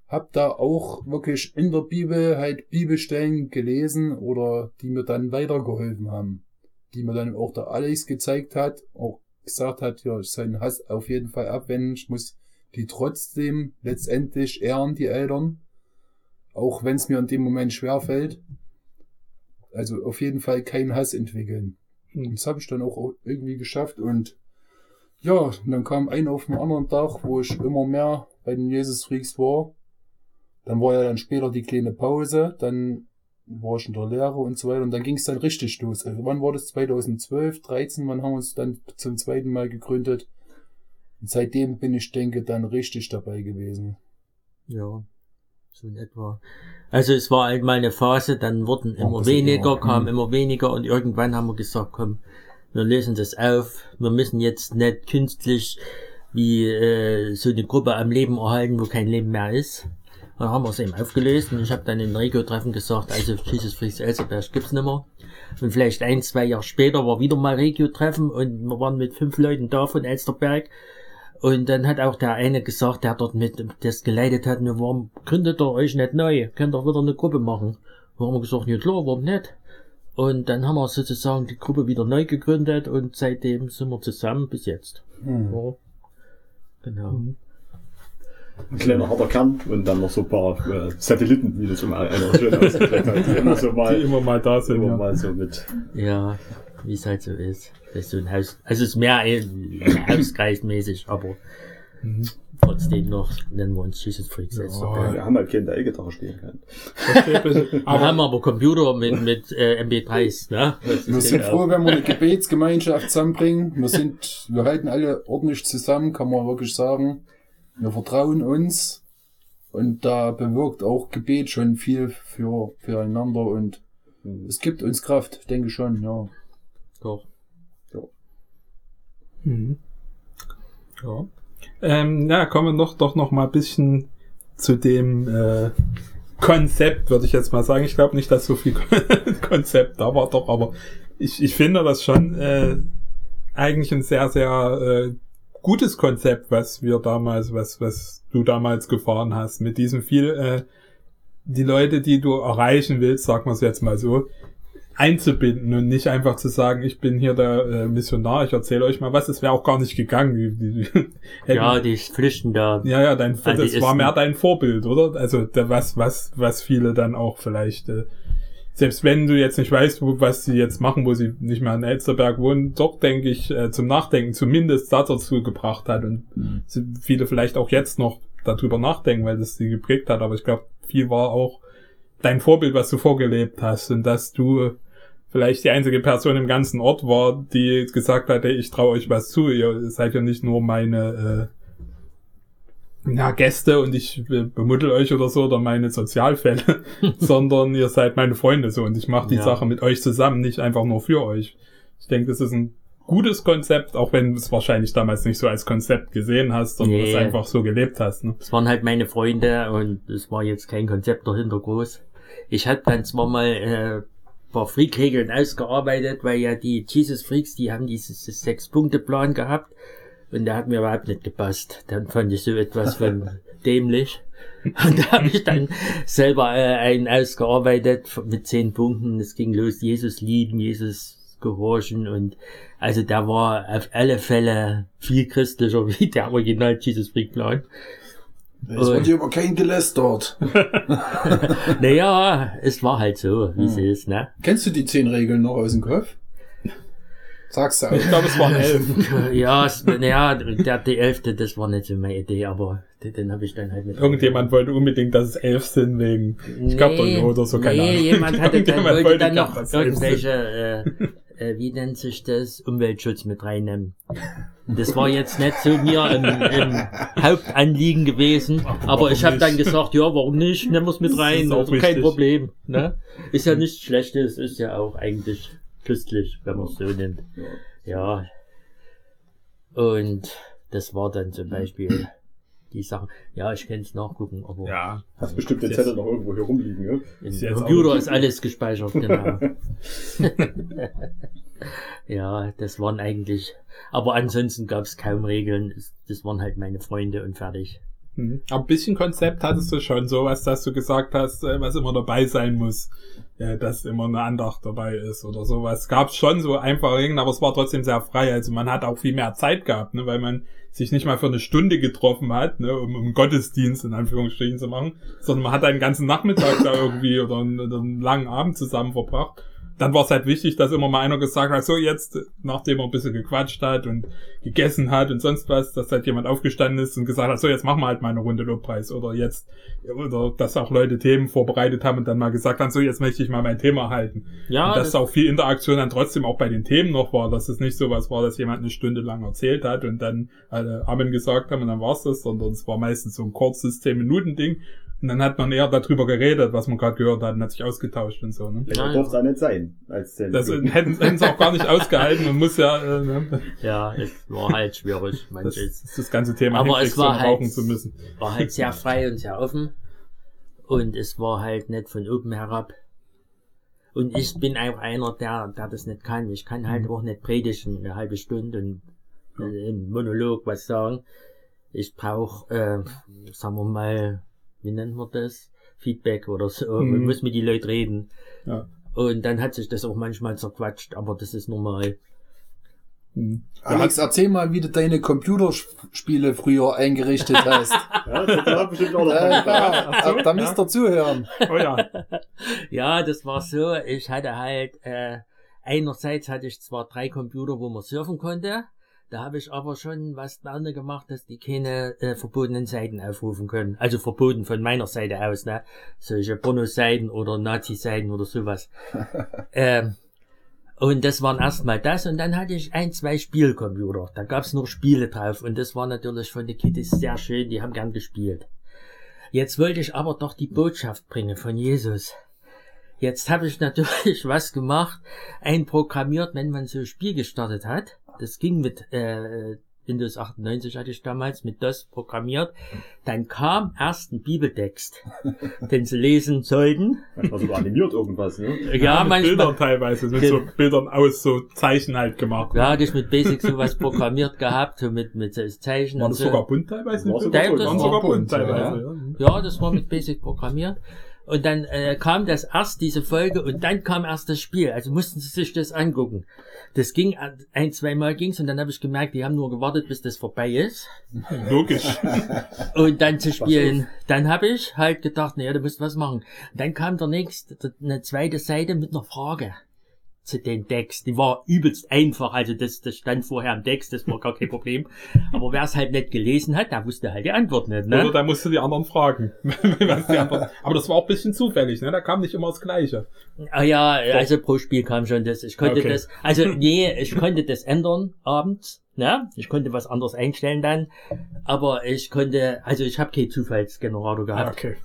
D: hab da auch wirklich in der Bibel halt Bibelstellen gelesen oder die mir dann weitergeholfen haben. Die mir dann auch der Alex gezeigt hat, auch gesagt hat, ja, ich soll den Hass auf jeden Fall abwenden, ich muss die trotzdem letztendlich ehren, die Eltern. Auch wenn es mir in dem Moment schwerfällt. Also auf jeden Fall keinen Hass entwickeln.
A: Hm.
D: Und das habe ich dann auch irgendwie geschafft und ja, und dann kam ein auf dem anderen Tag, wo ich immer mehr bei den Jesus Freaks war. Dann war ja dann später die kleine Pause, dann war ich in der Lehre und so weiter und dann ging es dann richtig los. Also wann war das? 2012, 13, wann haben wir uns dann zum zweiten Mal gegründet? Und seitdem bin ich, denke, dann richtig dabei gewesen.
C: Ja, so in etwa. Also es war einmal eine Phase, dann wurden
D: Ja,
C: immer weniger, kamen
D: mhm.
C: immer weniger und irgendwann haben wir gesagt, komm, wir lösen das auf. Wir müssen jetzt nicht künstlich wie äh, so eine Gruppe am Leben erhalten, wo kein Leben mehr ist. Dann haben wir es eben aufgelöst und ich habe dann in Regio-Treffen gesagt, also Jesus Freaks Elserberg gibt's nicht mehr. Und vielleicht ein, zwei Jahre später war wieder mal Regio-Treffen und wir waren mit fünf Leuten da von Elsterberg. Und dann hat auch der eine gesagt, der dort mit das geleitet hat, ne, warum gründet ihr euch nicht neu? Könnt doch wieder eine Gruppe machen. Da haben wir gesagt, ja klar, warum nicht? Und dann haben wir sozusagen die Gruppe wieder neu gegründet und seitdem sind wir zusammen bis jetzt.
D: Hm.
C: Ja. Genau.
A: Mhm.
B: Ein kleiner harter Kern und dann noch so ein paar äh, Satelliten, wie das immer einer schön ausgedrückt hat, die immer so
A: Die
B: mal,
A: immer mal da sind.
B: immer
A: Ja.
B: mal so mit.
C: Ja, wie es halt so ist. Das ist so ein Haus, also es ist mehr ein Hauskreismäßig, aber
A: Mhm.
C: trotzdem noch nennen wir uns Jesus Freaks.
A: Ja.
C: Elsterberg.
B: Wir haben halt keinen, der E-Gitarre spielen
A: bisschen. *laughs*
C: Wir
A: Aber
C: haben aber Computer mit, mit äh, MP3s, ne?
D: Wir sind
C: ja
D: froh, wenn wir eine Gebetsgemeinschaft zusammenbringen. Wir sind, wir halten alle ordentlich zusammen, kann man wirklich sagen. Wir vertrauen uns und da bewirkt auch Gebet schon viel für, füreinander und
B: Hm.
D: es gibt uns Kraft, denke schon, ja.
C: Doch.
A: Mhm. Ja. Ähm, ja, kommen wir noch doch noch mal ein bisschen zu dem äh, Konzept, würde ich jetzt mal sagen. Ich glaube nicht, dass so viel *laughs* Konzept da war, doch, aber ich, ich finde das schon äh, eigentlich ein sehr, sehr äh, gutes Konzept, was wir damals, was, was du damals gefahren hast, mit diesem viel, äh, die Leute, die du erreichen willst, sagen wir es jetzt mal so, einzubinden und nicht einfach zu sagen, ich bin hier der äh, Missionar, ich erzähle euch mal was, das wäre auch gar nicht gegangen. Die, die, die, *laughs*
C: Ja, die flüchten da.
A: ja, ja, dein,
C: die
A: das war mehr dein Vorbild, oder? Also der, was, was, was viele dann auch vielleicht, äh, selbst wenn du jetzt nicht weißt, wo, was sie jetzt machen, wo sie nicht mehr in Elsterberg wohnen, doch denke ich äh, zum Nachdenken zumindest dazu gebracht hat und
D: Mhm.
A: viele vielleicht auch jetzt noch darüber nachdenken, weil das sie geprägt hat. Aber ich glaube, viel war auch dein Vorbild, was du vorgelebt hast und dass du vielleicht die einzige Person im ganzen Ort war, die gesagt hat, ey, ich traue euch was zu. Ihr seid ja nicht nur meine äh, na, Gäste und ich bemuddel euch oder so oder meine Sozialfälle, *laughs* sondern ihr seid meine Freunde so und ich mache die
C: Ja.
A: Sache mit euch zusammen, nicht einfach nur für euch. Ich denke, das ist ein gutes Konzept, auch wenn du es wahrscheinlich damals nicht so als Konzept gesehen hast, sondern
C: Nee.
A: es einfach so gelebt hast. Ne?
C: Das waren halt meine Freunde und es war jetzt kein Konzept dahinter groß. Ich hatte dann zwar mal äh, paar Freak-Regeln ausgearbeitet, weil ja die Jesus Freaks, die haben dieses Sechs-Punkte-Plan gehabt und der hat mir überhaupt nicht gepasst. Dann fand ich so etwas von *laughs* dämlich. Und da habe ich dann selber äh, einen ausgearbeitet mit zehn Punkten. Es ging los, Jesus lieben, Jesus gehorchen und also der war auf alle Fälle viel christlicher *laughs* wie der Original Jesus Freak Plan.
D: Es wird hier aber kein gelästert. *laughs*
C: Naja, es war halt so, wie es
D: Hm.
C: ist, ne?
D: Kennst du die zehn Regeln noch aus dem Kopf? Sagst du auch.
A: Ich glaube, es waren elf. *laughs*
C: Ja, es- naja, der, die elfte, das war nicht so meine Idee, aber den, den habe ich dann halt mit.
A: Irgendjemand wollte unbedingt, dass es elf sind wegen ich glaub doch oder so, keine
C: nee,
A: Ahnung.
C: jemand hatte dann,
A: Irgendjemand
C: wollte dann noch
A: es
C: irgendwelche, äh, äh, wie nennt sich das, Umweltschutz mit reinnehmen. Das war jetzt nicht so mir im, im Hauptanliegen gewesen,
A: Ach,
C: aber ich habe dann gesagt, ja, warum nicht, nehmen wir's mit
A: Das
C: rein, also kein
A: wichtig.
C: Problem. Ne? Ist ja nichts Schlechtes, ist ja auch eigentlich christlich, wenn man es so nimmt. Ja. Und das war dann zum Beispiel die Sachen. Ja, ich kann es nachgucken, aber
A: Ja,
B: Hast bestimmt den
A: Jetzt-
B: Zettel noch irgendwo hier rumliegen, ne?
C: im Computer ist alles gespeichert, genau. *laughs* *laughs* ja, das waren eigentlich. Aber ansonsten gab es kaum Regeln. Es- Das waren halt meine Freunde und fertig.
A: Mhm. Aber ein bisschen Konzept hattest du schon, sowas, dass du gesagt hast, äh, was immer dabei sein muss, ja, dass immer eine Andacht dabei ist oder sowas. Gab's schon so einfache Regeln, aber es war trotzdem sehr frei. Also man hat auch viel mehr Zeit gehabt, ne, weil man sich nicht mal für eine Stunde getroffen hat, ne, um, um Gottesdienst in Anführungsstrichen zu machen, sondern man hat einen ganzen Nachmittag da *laughs* irgendwie oder einen, oder einen langen Abend zusammen verbracht dann war es halt wichtig, dass immer mal einer gesagt hat, so jetzt, nachdem er ein bisschen gequatscht hat und gegessen hat und sonst was, dass halt jemand aufgestanden ist und gesagt hat, so jetzt machen wir halt mal eine Runde Lobpreis oder jetzt, oder dass auch Leute Themen vorbereitet haben und dann mal gesagt haben, so jetzt möchte ich mal mein Thema halten.
C: Ja,
A: und dass
C: das,
A: auch viel Interaktion dann trotzdem auch bei den Themen noch war, dass es nicht so was war, dass jemand eine Stunde lang erzählt hat und dann alle Amen gesagt haben und dann war's das, sondern es war meistens so ein kurzes 10-Minuten-Ding und dann hat man eher darüber geredet, was man gerade gehört hat und hat sich ausgetauscht und so. Ne?
B: Länger
C: Ja,
B: durfte es nicht sein, als 10
A: Das hätten, sie auch gar nicht ausgehalten. Man muss ja, äh, ne?
C: ja, es war halt schwierig,
A: das,
C: manches.
A: ist das ganze Thema
C: Aber
A: hinkriegst,
C: es war halt-
A: rauchen zu müssen.
C: War halt sehr frei und sehr offen. Und es war halt nicht von oben herab. Und ich bin auch einer, der, der das nicht kann. Ich kann halt auch nicht predigen eine halbe Stunde und äh, im Monolog was sagen. Ich brauche, äh, sagen wir mal, wie nennt man das? Feedback oder so. *laughs*
A: Mhm.
C: Und muss mit die Leute reden.
A: Ja.
C: Und dann hat sich das auch manchmal zerquatscht, aber das ist normal.
A: Hm.
D: Alex, erzähl mal, wie du deine Computerspiele früher eingerichtet hast. *laughs*
B: Ja, das hat bestimmt auch noch
D: äh, ja,
A: so,
D: da, da müsst ihr zuhören.
A: Oh ja. *laughs*
C: Ja, das war so. Ich hatte halt, äh, einerseits hatte ich zwar drei Computer, wo man surfen konnte. Da habe ich aber schon was gerne gemacht, dass die keine äh, verbotenen Seiten aufrufen können. Also verboten von meiner Seite aus, ne? Solche Porno-Seiten oder Nazi-Seiten oder sowas. *laughs* ähm, und das waren erstmal das und dann hatte ich ein, zwei Spielcomputer. Da gab's nur Spiele drauf und das war natürlich von den Kiddies sehr schön, die haben gern gespielt. Jetzt wollte ich aber doch die Botschaft bringen von Jesus. Jetzt habe ich natürlich *laughs* was gemacht, einprogrammiert, wenn man so ein Spiel gestartet hat. Das ging mit äh, Windows 98 hatte ich damals mit DOS programmiert. Dann kam erst ein Bibeltext, *laughs* den sie lesen sollten.
B: Das war sogar animiert irgendwas, ne?
C: Ja,
A: mit
C: manchmal.
A: Bildern teilweise, mit so Bildern aus so Zeichen halt gemacht.
C: Ja, hatte ich mit Basic sowas programmiert gehabt, so mit, mit so Zeichen
A: War
C: und
A: das
C: so.
A: sogar bunt teilweise?
B: War sogar
C: das
A: sogar
D: war
A: bunt, teilweise, ja.
C: Ja, das war mit Basic programmiert. Und dann äh, kam das erst, diese Folge, und dann kam erst das Spiel. Also mussten sie sich das angucken. Das ging ein, zwei Mal ging's und dann habe ich gemerkt, die haben nur gewartet, bis das vorbei ist. *laughs*
A: Logisch.
C: Und dann zu spielen. Dann habe ich halt gedacht, naja, du musst was machen. Dann kam der nächste, eine zweite Seite mit einer Frage zu den Text. Die war übelst einfach. Also das, das stand vorher im Text, das war gar kein Problem. Aber wer es halt nicht gelesen hat, der wusste halt die Antwort nicht.
A: Oder
C: Ne?
A: da musst du die anderen fragen. *laughs* Aber das war auch ein bisschen zufällig, ne? Da kam nicht immer das Gleiche.
C: Ah ja, also pro Spiel kam schon das. Ich konnte
A: Okay.
C: das, also nee, ich konnte das ändern abends. Ne? Ich konnte was anderes einstellen dann. Aber ich konnte, also ich habe keinen Zufallsgenerator gehabt.
A: okay.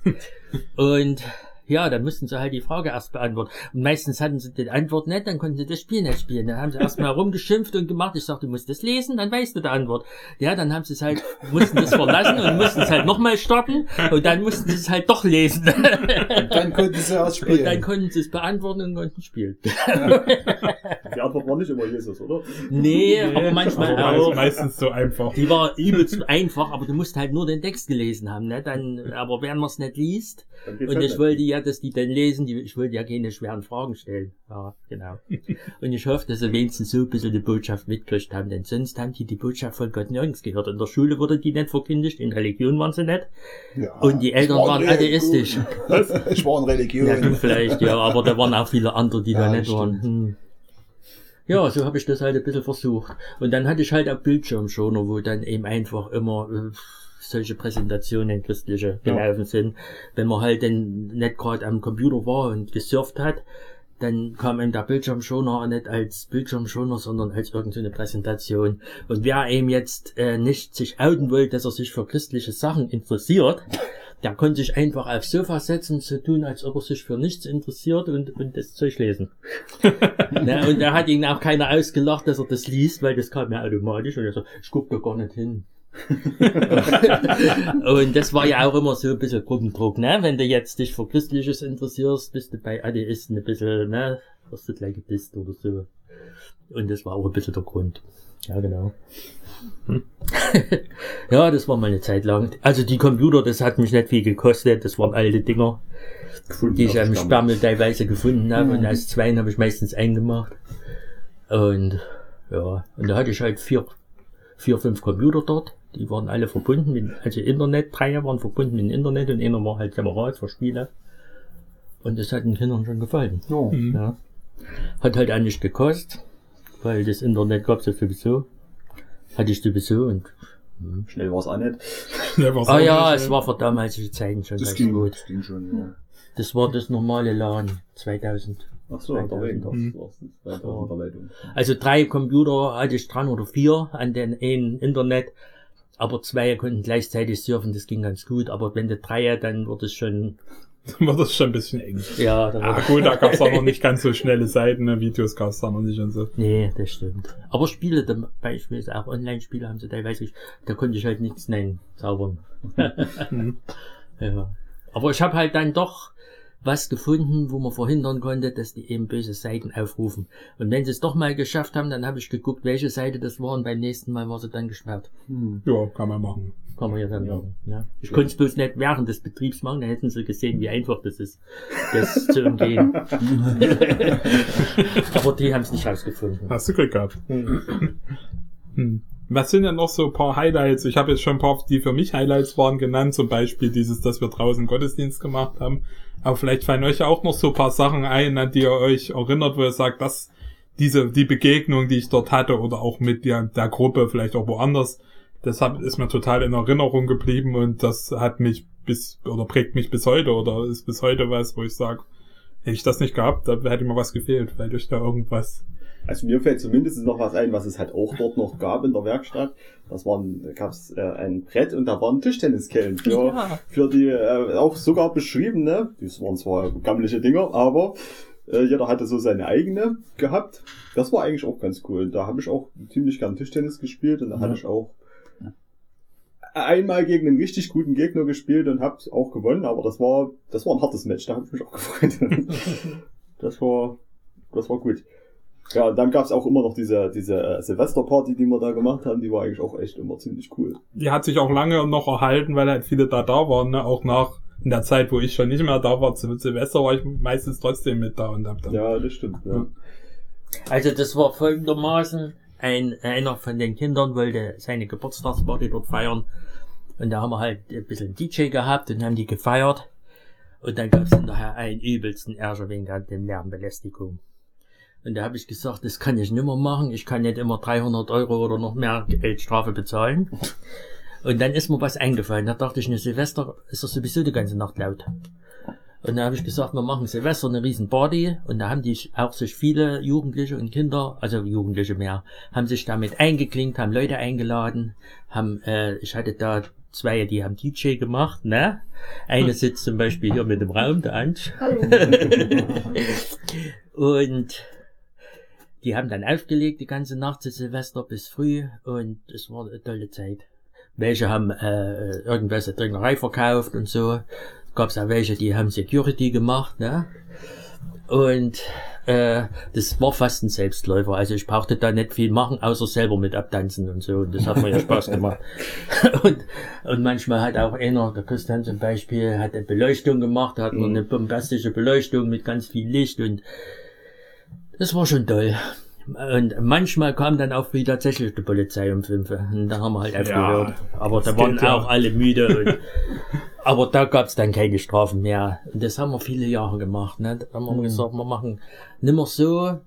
C: Und ja, dann mussten sie halt die Frage erst beantworten. Und meistens hatten sie die Antwort nicht, dann konnten sie das Spiel nicht spielen. Dann haben sie erstmal *laughs* rumgeschimpft und gemacht. Ich sagte, du musst das lesen, dann weißt du die Antwort. Ja, dann haben sie es halt, mussten das verlassen und mussten es halt nochmal starten und dann mussten sie es halt doch lesen.
D: Und dann konnten sie erst
C: Und dann
D: spielen.
C: konnten sie es beantworten und konnten spielen.
B: Die Antwort war nicht immer Jesus, oder?
C: Nee, aber manchmal
A: Aber
C: auch.
A: meistens so einfach.
C: Die war übelst einfach, aber du musst halt nur den Text gelesen haben, ne? Dann, aber wenn man es nicht liest, und
B: halt
C: ich
B: nicht.
C: wollte ja, dass die dann lesen, die, ich wollte ja keine schweren Fragen stellen. Ja, genau. *laughs* Und ich hoffe, dass sie wenigstens so ein bisschen die Botschaft mitgekriegt haben, denn sonst haben die die Botschaft von Gott nirgends gehört. In der Schule wurde die nicht verkündigt, in Religion waren sie nicht.
D: Ja,
C: Und die Eltern
D: war
C: waren atheistisch.
D: Ich war in Religion.
C: Ja, du vielleicht, ja, aber da waren auch viele andere, die da
D: Ja,
C: nicht waren. Hm. Ja, so habe ich das halt ein bisschen versucht. Und dann hatte ich halt auch Bildschirmschoner, wo dann eben einfach immer äh, solche Präsentationen christliche
A: Ja.
C: gelaufen sind. Wenn man halt dann nicht gerade am Computer war und gesurft hat, dann kam ihm der Bildschirmschoner nicht als Bildschirmschoner, sondern als irgendeine Präsentation. Und wer eben jetzt äh, nicht sich outen wollte, dass er sich für christliche Sachen interessiert, der konnte sich einfach aufs Sofa setzen, so tun, als ob er sich für nichts interessiert und, und das Zeug lesen. *laughs* ne, und da hat ihn auch keiner ausgelacht, dass er das liest, weil das kam ja automatisch und er so, ich guck da gar nicht hin. *laughs* und das war ja auch immer so ein bisschen Gruppendruck, ne? Wenn du jetzt dich für Christliches interessierst, bist du bei Atheisten ein bisschen, ne? Wirst du gleich gedisst oder so. Und das war auch ein bisschen der Grund. Ja, genau. Hm. *laughs* ja, das war mal eine Zeit lang. Also die Computer, das hat mich nicht viel gekostet. Das waren alte Dinger,
B: Gefunden
C: die ich am Sperrmüll teilweise gefunden habe. Und
D: Mhm.
C: als Zweien habe ich meistens eingemacht. Und ja, und da hatte ich halt vier, vier, fünf Computer dort. Die waren alle verbunden mit, also Internet, drei waren verbunden mit dem Internet und einer war halt separat für Spiele. Und das hat den Kindern schon gefallen.
D: Ja.
A: Mhm.
C: Ja. Hat halt auch nicht gekostet, weil das Internet gab's ja sowieso. Hatte ich sowieso und.
B: Schnell war es auch nicht.
A: War's
C: Ah
A: auch
C: ja,
A: nicht,
C: es war für damalige Zeiten schon
B: Das
C: ganz
B: ging,
C: gut.
B: das ging schon, ja.
C: Das war das normale LAN 2000.
B: Ach so, der Wegen, das
A: Mhm.
C: Also drei Computer hatte ich dran oder vier an den einen Internet, aber zwei konnten gleichzeitig surfen, das ging ganz gut. Aber wenn du drei, dann wird es schon, *laughs*
A: war das schon ein bisschen eng.
C: ja, dann
A: Ah,
C: wird
A: gut, da gab's *laughs* auch noch nicht ganz so schnelle Seiten, ne? Videos gab's da noch nicht und so.
C: Nee, das stimmt. Aber Spiele, zum Beispiel auch Online-Spiele haben sie teilweise, da konnte ich halt nichts nein zaubern. *laughs*
A: Mhm.
C: Ja. Aber ich habe halt dann doch was gefunden, wo man verhindern konnte, dass die eben böse Seiten aufrufen. Und wenn sie es doch mal geschafft haben, dann habe ich geguckt, welche Seite das war und beim nächsten Mal war sie dann gesperrt.
D: Hm.
A: Ja, kann man machen.
C: Kann man ja dann
B: Ja.
C: machen. Ja. Ich konnte es bloß nicht während des Betriebs machen, da hätten sie gesehen, wie einfach das ist, das zu umgehen. *laughs* Aber die haben es nicht rausgefunden.
A: Hast du Glück gehabt. Hm. Was sind denn noch so ein paar Highlights? Ich habe jetzt schon ein paar, die für mich Highlights waren, genannt. Zum Beispiel dieses, dass wir draußen Gottesdienst gemacht haben. Aber vielleicht fallen euch ja auch noch so paar Sachen ein, an die ihr euch erinnert, wo ihr sagt, dass diese, die Begegnung, die ich dort hatte oder auch mit der, der Gruppe, vielleicht auch woanders, das hat, ist mir total in Erinnerung geblieben und das hat mich bis, oder prägt mich bis heute oder ist bis heute was, wo ich sage, hätte ich das nicht gehabt, da hätte mir was gefehlt, weil durch da irgendwas
B: Also mir fällt zumindest noch was ein, was es halt auch dort noch gab in der Werkstatt. Das waren, da gab es äh, ein Brett und da waren Tischtenniskellen für,
C: Ja.
B: für die äh, auch sogar beschriebene. Das waren zwar gammelige Dinger, aber äh, jeder hatte so seine eigene gehabt. Das war eigentlich auch ganz cool. Da habe ich auch ziemlich gern Tischtennis gespielt und da hatte ich auch einmal gegen einen richtig guten Gegner gespielt und habe auch gewonnen, aber das war das war ein hartes Match, da habe ich mich auch gefreut. *laughs* das war das war gut. Ja, und dann gab's auch immer noch diese, diese äh, Silvesterparty, die wir da gemacht haben, die war eigentlich auch echt immer ziemlich cool.
A: die hat sich auch lange noch erhalten, weil halt viele da da waren, ne? auch nach in der Zeit, wo ich schon nicht mehr da war, zu Silvester war ich meistens trotzdem mit da und hab dann.
B: Ja, das stimmt. Ja.
C: Also das war folgendermaßen, ein, einer von den Kindern wollte seine Geburtstagsparty dort feiern und da haben wir halt ein bisschen DJ gehabt und haben die gefeiert und dann gab es hinterher einen übelsten Ärger wegen der dem Lärmbelästigung. Und da habe ich gesagt, das kann ich nimmer machen, ich kann nicht immer 300 Euro oder noch mehr Geldstrafe bezahlen. Und dann ist mir was eingefallen, da dachte ich, ne Silvester ist doch sowieso die ganze Nacht laut. Und da habe ich gesagt, wir machen Silvester eine riesen Party und da haben die auch sich viele Jugendliche und Kinder, also Jugendliche mehr, haben sich damit eingeklinkt, haben Leute eingeladen, haben, äh, ich hatte da zwei, die haben DJ gemacht, ne? Eine sitzt zum Beispiel hier mit dem Raum, der Ansch. *laughs* und die haben dann aufgelegt die ganze Nacht zu Silvester bis früh und es war eine tolle Zeit. Welche haben äh, irgendwelche Trinkerei verkauft und so. Gab's auch welche, die haben Security gemacht, ne? Und äh, das war fast ein Selbstläufer. Also ich brauchte da nicht viel machen, außer selber mit abtanzen und so. Und das hat mir ja Spaß gemacht. *laughs* und, und manchmal hat auch einer, der Christian zum Beispiel, hat eine Beleuchtung gemacht, hat man eine bombastische Beleuchtung mit ganz viel Licht und das war schon toll. Und manchmal kam dann auch wie tatsächlich die Polizei um fünf. Und da haben wir halt aufgehört. aber da waren
A: ja.
C: auch alle müde. *laughs* Und, aber da gab's dann keine Strafen mehr. Und das haben wir viele Jahre gemacht. Ne? Da haben wir gesagt, wir machen nimmer so,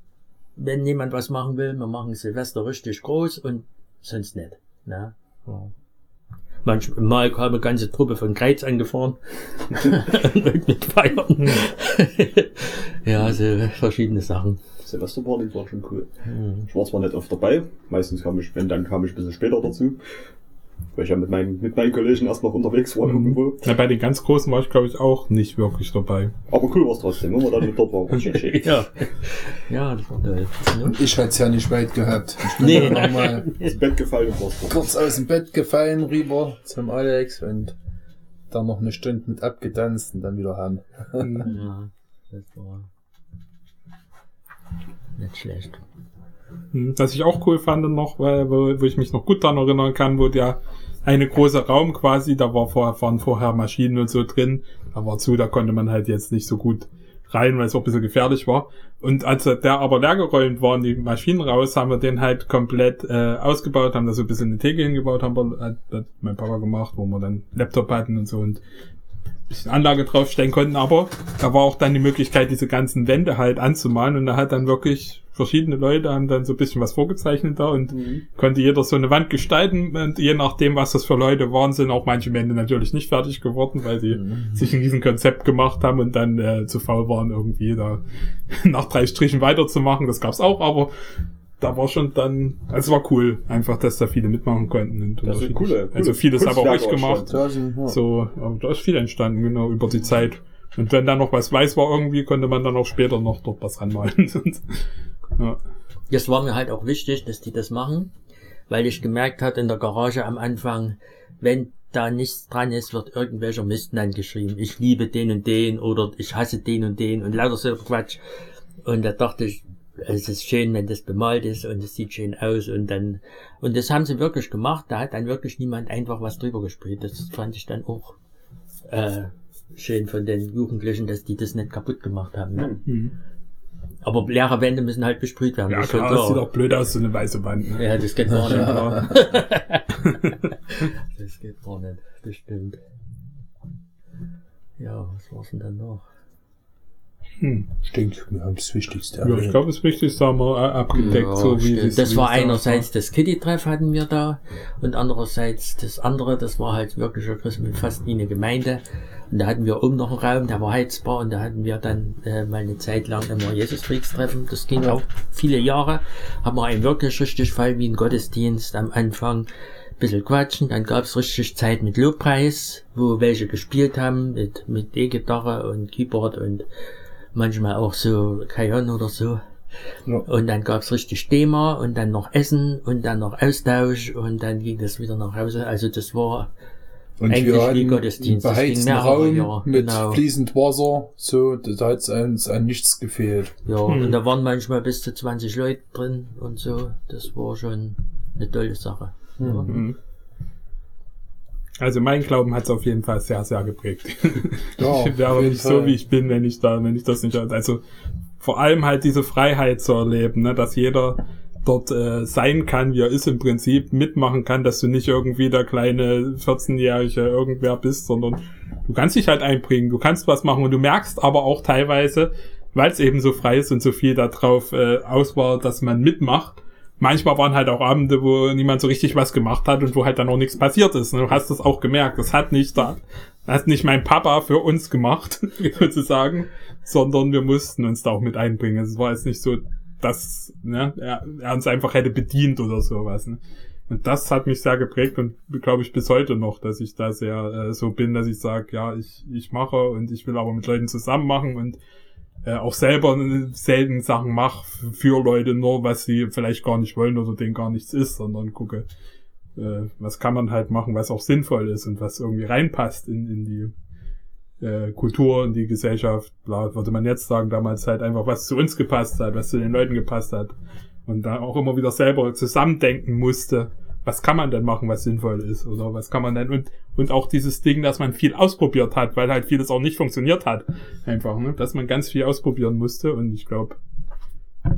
C: wenn jemand was machen will, wir machen Silvester richtig groß und sonst nicht. Ne? Ja. Manchmal kam eine ganze Truppe von Kreiz angefahren *laughs* mit Feiern. ja, so verschiedene Sachen.
B: Silvesterparty war schon cool.
C: Hm.
B: Ich war zwar nicht oft dabei, meistens kam ich, wenn dann kam ich ein bisschen später dazu. Weil ich ja mit meinen, mit meinen Kollegen erst noch unterwegs war irgendwo.
A: Ja, bei den ganz Großen war ich, glaube ich, auch nicht wirklich dabei.
B: Aber cool war es trotzdem, wenn man dann mit dort war, war schon schön.
C: Ja. *laughs* ja, das war toll. Ne?
D: Und ich hätte es ja nicht weit gehabt. Ich bin
C: Nee.
D: nochmal *laughs*
B: Ins Bett gefallen und
D: kurz aus dem Bett gefallen rüber zum Alex und dann noch eine Stunde mit abgetanzt und dann wieder heim.
C: Ja, *laughs* das war nicht schlecht.
A: Hm, Was ich auch cool fand noch, weil, wo, wo ich mich noch gut daran erinnern kann, wo der eine große Raum quasi, da war vorher, waren vorher Maschinen und so drin, da war zu, da konnte man halt jetzt nicht so gut rein, weil es auch ein bisschen gefährlich war. Und als der aber leergeräumt war und die Maschinen raus, haben wir den halt komplett äh, ausgebaut, haben da so ein bisschen eine Theke hingebaut, haben wir, hat, hat mein Papa gemacht, wo wir dann Laptop hatten und so und bisschen Anlage draufstellen konnten, aber da war auch dann die Möglichkeit, diese ganzen Wände halt anzumalen und da hat dann wirklich verschiedene Leute haben dann so ein bisschen was vorgezeichnet da und konnte jeder so eine Wand gestalten und je nachdem, was das für Leute waren, sind auch manche Wände natürlich nicht fertig geworden, weil sie sich ein riesen Konzept gemacht haben und dann äh, zu faul waren, irgendwie da *laughs* nach drei Strichen weiterzumachen. Das gab's auch, aber da war schon dann, also es war cool, einfach, dass da viele mitmachen konnten. Und
B: Das sind coole- coole
A: also vieles habe auch ich gemacht.
D: Ja.
A: So, aber da ist viel entstanden, genau, über die Zeit. Und wenn da noch was weiß war irgendwie, konnte man dann auch später noch dort was ranmalen. *laughs* ja.
C: Das war mir halt auch wichtig, dass die das machen, weil ich gemerkt hatte in der Garage am Anfang, wenn da nichts dran ist, wird irgendwelcher Mist dann geschrieben. Ich liebe den und den oder ich hasse den und den und lauter so Quatsch. Und da dachte ich, es ist schön, wenn das bemalt ist und es sieht schön aus und dann, und das haben sie wirklich gemacht. Da hat dann wirklich niemand einfach was drüber gespielt. Das fand ich dann auch, äh, schön von den Jugendlichen, dass die das nicht kaputt gemacht haben. Ne?
A: Mhm.
C: Aber leere Wände müssen halt besprüht werden.
A: ja,
C: das
A: klar, das sieht auch blöd aus, so eine weiße Wand. Ne?
C: ja, das geht gar nicht. *laughs* Das geht gar nicht. Das stimmt. Ja, was war's denn dann noch?
A: Hm.
D: Ich denke, wir haben das Wichtigste
A: Ja, ich glaube, das Wichtigste haben wir äh, abgedeckt, so wie
C: das
A: wie
C: war einerseits das Kitty-Treff hatten wir da und andererseits das andere, das war halt wirklich ja fast wie eine Gemeinde. Und da hatten wir oben noch einen Raum, der war heizbar und da hatten wir dann äh, mal eine Zeit lang immer Jesus-Freaks-Treffen. Das ging auch viele Jahre. Haben wir einen wirklich richtig voll wie ein Gottesdienst am Anfang. Bisschen quatschen, dann gab's richtig Zeit mit Lobpreis, wo welche gespielt haben, mit, mit E-Gitarre und Keyboard und manchmal auch so Kajon oder so.
D: Ja.
C: Und dann gab's richtig Thema und dann noch Essen und dann noch Austausch und dann ging das wieder nach Hause. Also das war
D: Und
C: Eigentlich
D: wir
C: wie Gottesdienst,
D: einen
C: das ging
D: beheizten Raum
C: Jahre,
D: mit
C: genau.
D: fließend Wasser, so, da hat uns an nichts gefehlt.
C: ja
A: Hm.
C: und da waren manchmal bis zu 20 Leute drin und so. Das war schon eine tolle Sache. Ja.
A: Also mein Glauben hat es auf jeden Fall sehr, sehr geprägt. *laughs*
D: Ja,
A: ich wäre nicht so,
D: Fall.
A: wie ich bin, wenn ich da, wenn ich das nicht, also vor allem halt diese Freiheit zu erleben, ne, dass jeder dort äh, sein kann, wie er ist im Prinzip, mitmachen kann, dass du nicht irgendwie der kleine 14-jährige irgendwer bist, sondern du kannst dich halt einbringen, du kannst was machen und du merkst aber auch teilweise, weil es eben so frei ist und so viel darauf äh, aus war, dass man mitmacht. Manchmal waren halt auch Abende, wo niemand so richtig was gemacht hat und wo halt dann auch nichts passiert ist. Du hast das auch gemerkt. Das hat nicht da, hat nicht mein Papa für uns gemacht, *laughs* sozusagen, sondern wir mussten uns da auch mit einbringen. Es war jetzt nicht so, dass ne, er, er uns einfach hätte bedient oder sowas. Ne? Und das hat mich sehr geprägt und glaube ich bis heute noch, dass ich da sehr äh, so bin, dass ich sage, ja, ich, ich mache und ich will aber mit Leuten zusammen machen und äh, auch selber selten Sachen mache für Leute nur, was sie vielleicht gar nicht wollen oder denen gar nichts ist, sondern gucke, äh, was kann man halt machen, was auch sinnvoll ist und was irgendwie reinpasst in, in die äh, Kultur und die Gesellschaft. Klar, würde man jetzt sagen, damals halt einfach, was zu uns gepasst hat, was zu den Leuten gepasst hat. Und da auch immer wieder selber zusammendenken musste, was kann man denn machen, was sinnvoll ist, oder was kann man denn, und, und auch dieses Ding, dass man viel ausprobiert hat, weil halt vieles auch nicht funktioniert hat, einfach, ne, dass man ganz viel ausprobieren musste, und ich glaube,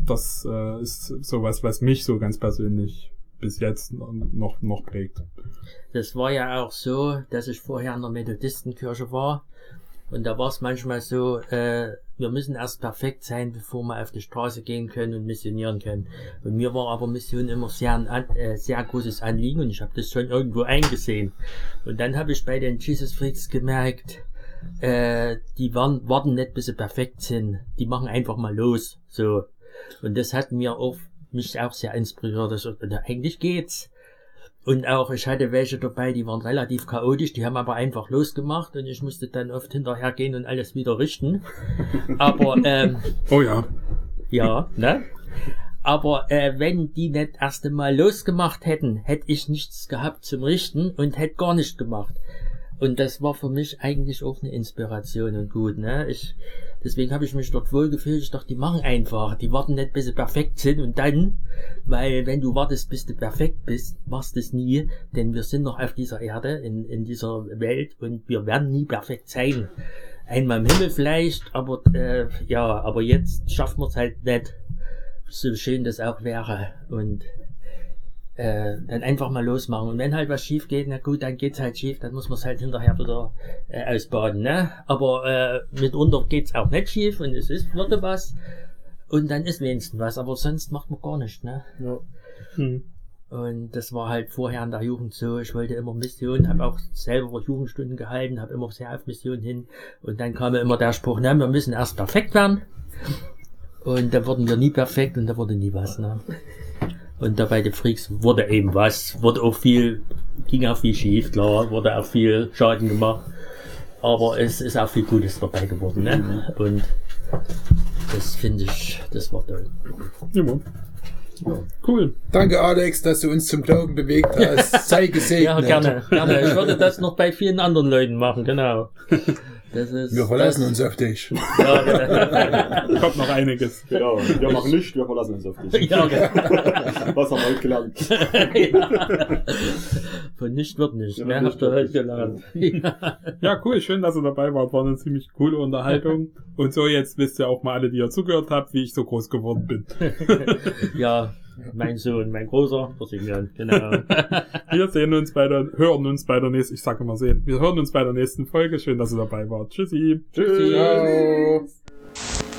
A: das äh, ist sowas, was mich so ganz persönlich bis jetzt noch, noch prägt.
C: Das war ja auch so, dass ich vorher in der Methodistenkirche war. Und da war es manchmal so, äh, wir müssen erst perfekt sein, bevor wir auf die Straße gehen können und missionieren können. Und mir war aber Mission immer sehr ein äh, sehr großes Anliegen und ich habe das schon irgendwo eingesehen. Und dann habe ich bei den Jesus Freaks gemerkt, äh, die waren, warten nicht, bis sie perfekt sind. Die machen einfach mal los. So. Und das hat mir auch, mich auch sehr inspiriert. Also, eigentlich geht's. Und auch, ich hatte welche dabei, die waren relativ chaotisch, die haben aber einfach losgemacht und ich musste dann oft hinterhergehen und alles wieder richten. *laughs* Aber, ähm,
A: Oh ja.
C: ja, ne? Aber äh, wenn die nicht erst einmal losgemacht hätten, hätte ich nichts gehabt zum Richten und hätte gar nicht gemacht. Und das war für mich eigentlich auch eine Inspiration und gut, ne? Ich Deswegen habe ich mich dort wohl gefühlt. Ich dachte, die machen einfach. Die warten nicht, bis sie perfekt sind und dann, weil wenn du wartest, bis du perfekt bist, machst du es nie, denn wir sind noch auf dieser Erde, in, in dieser Welt und wir werden nie perfekt sein. Einmal im Himmel vielleicht, aber äh, ja, aber jetzt schaffen wir es halt nicht, so schön das auch wäre. Und äh, dann einfach mal losmachen. Und wenn halt was schief geht, na gut, dann geht's halt schief, dann muss man es halt hinterher wieder äh, ausbaden, ne? Aber äh, mitunter geht's auch nicht schief und es ist, würde was. Und dann ist wenigstens was, aber sonst macht man gar nichts, ne?
B: Ja.
A: Hm.
C: Und das war halt vorher in der Jugend so. Ich wollte immer Mission, habe auch selber Jugendstunden gehalten, habe immer sehr auf Mission hin. Und dann kam immer der Spruch, na, wir müssen erst perfekt werden. Und da wurden wir nie perfekt und da wurde nie was, ne? Und da bei den Freaks wurde eben was, wurde auch viel, ging auch viel schief, klar, wurde auch viel Schaden gemacht. Aber es ist auch viel Gutes dabei geworden, ne? Und das finde ich, das war toll.
A: Ja, Mann. Cool.
D: Danke, Alex, dass du uns zum Glauben bewegt hast. *laughs* Sei gesegnet.
C: Ja, gerne, gerne. Ich würde das noch bei vielen anderen Leuten machen, genau. *laughs* Das ist,
D: Wir verlassen
C: das,
D: uns auf dich.
C: Ja, genau. *laughs* *laughs*
A: Kommt noch einiges.
B: Genau, wir machen nichts, wir verlassen uns auf dich.
C: ja, genau. *laughs*
B: Was haben wir heute gelernt?
C: ja. Von nicht wird nicht.
B: Ja,
C: Mehr
B: nicht
C: habt ihr heute
B: nicht.
C: gelernt. Ja.
A: Ja, cool. Schön, dass ihr dabei wart. War eine ziemlich coole Unterhaltung. Und so, jetzt wisst ihr auch mal alle, die ihr zugehört habt, wie ich so groß geworden bin.
C: ja, mein Sohn, mein Großer, der Simeon, genau. *laughs*
A: Wir sehen uns bei der, hören uns bei der nächsten, ich sag immer sehen, wir hören uns bei der nächsten Folge. Schön, dass ihr dabei wart. Tschüssi.
B: Tschüss.
D: Ciao.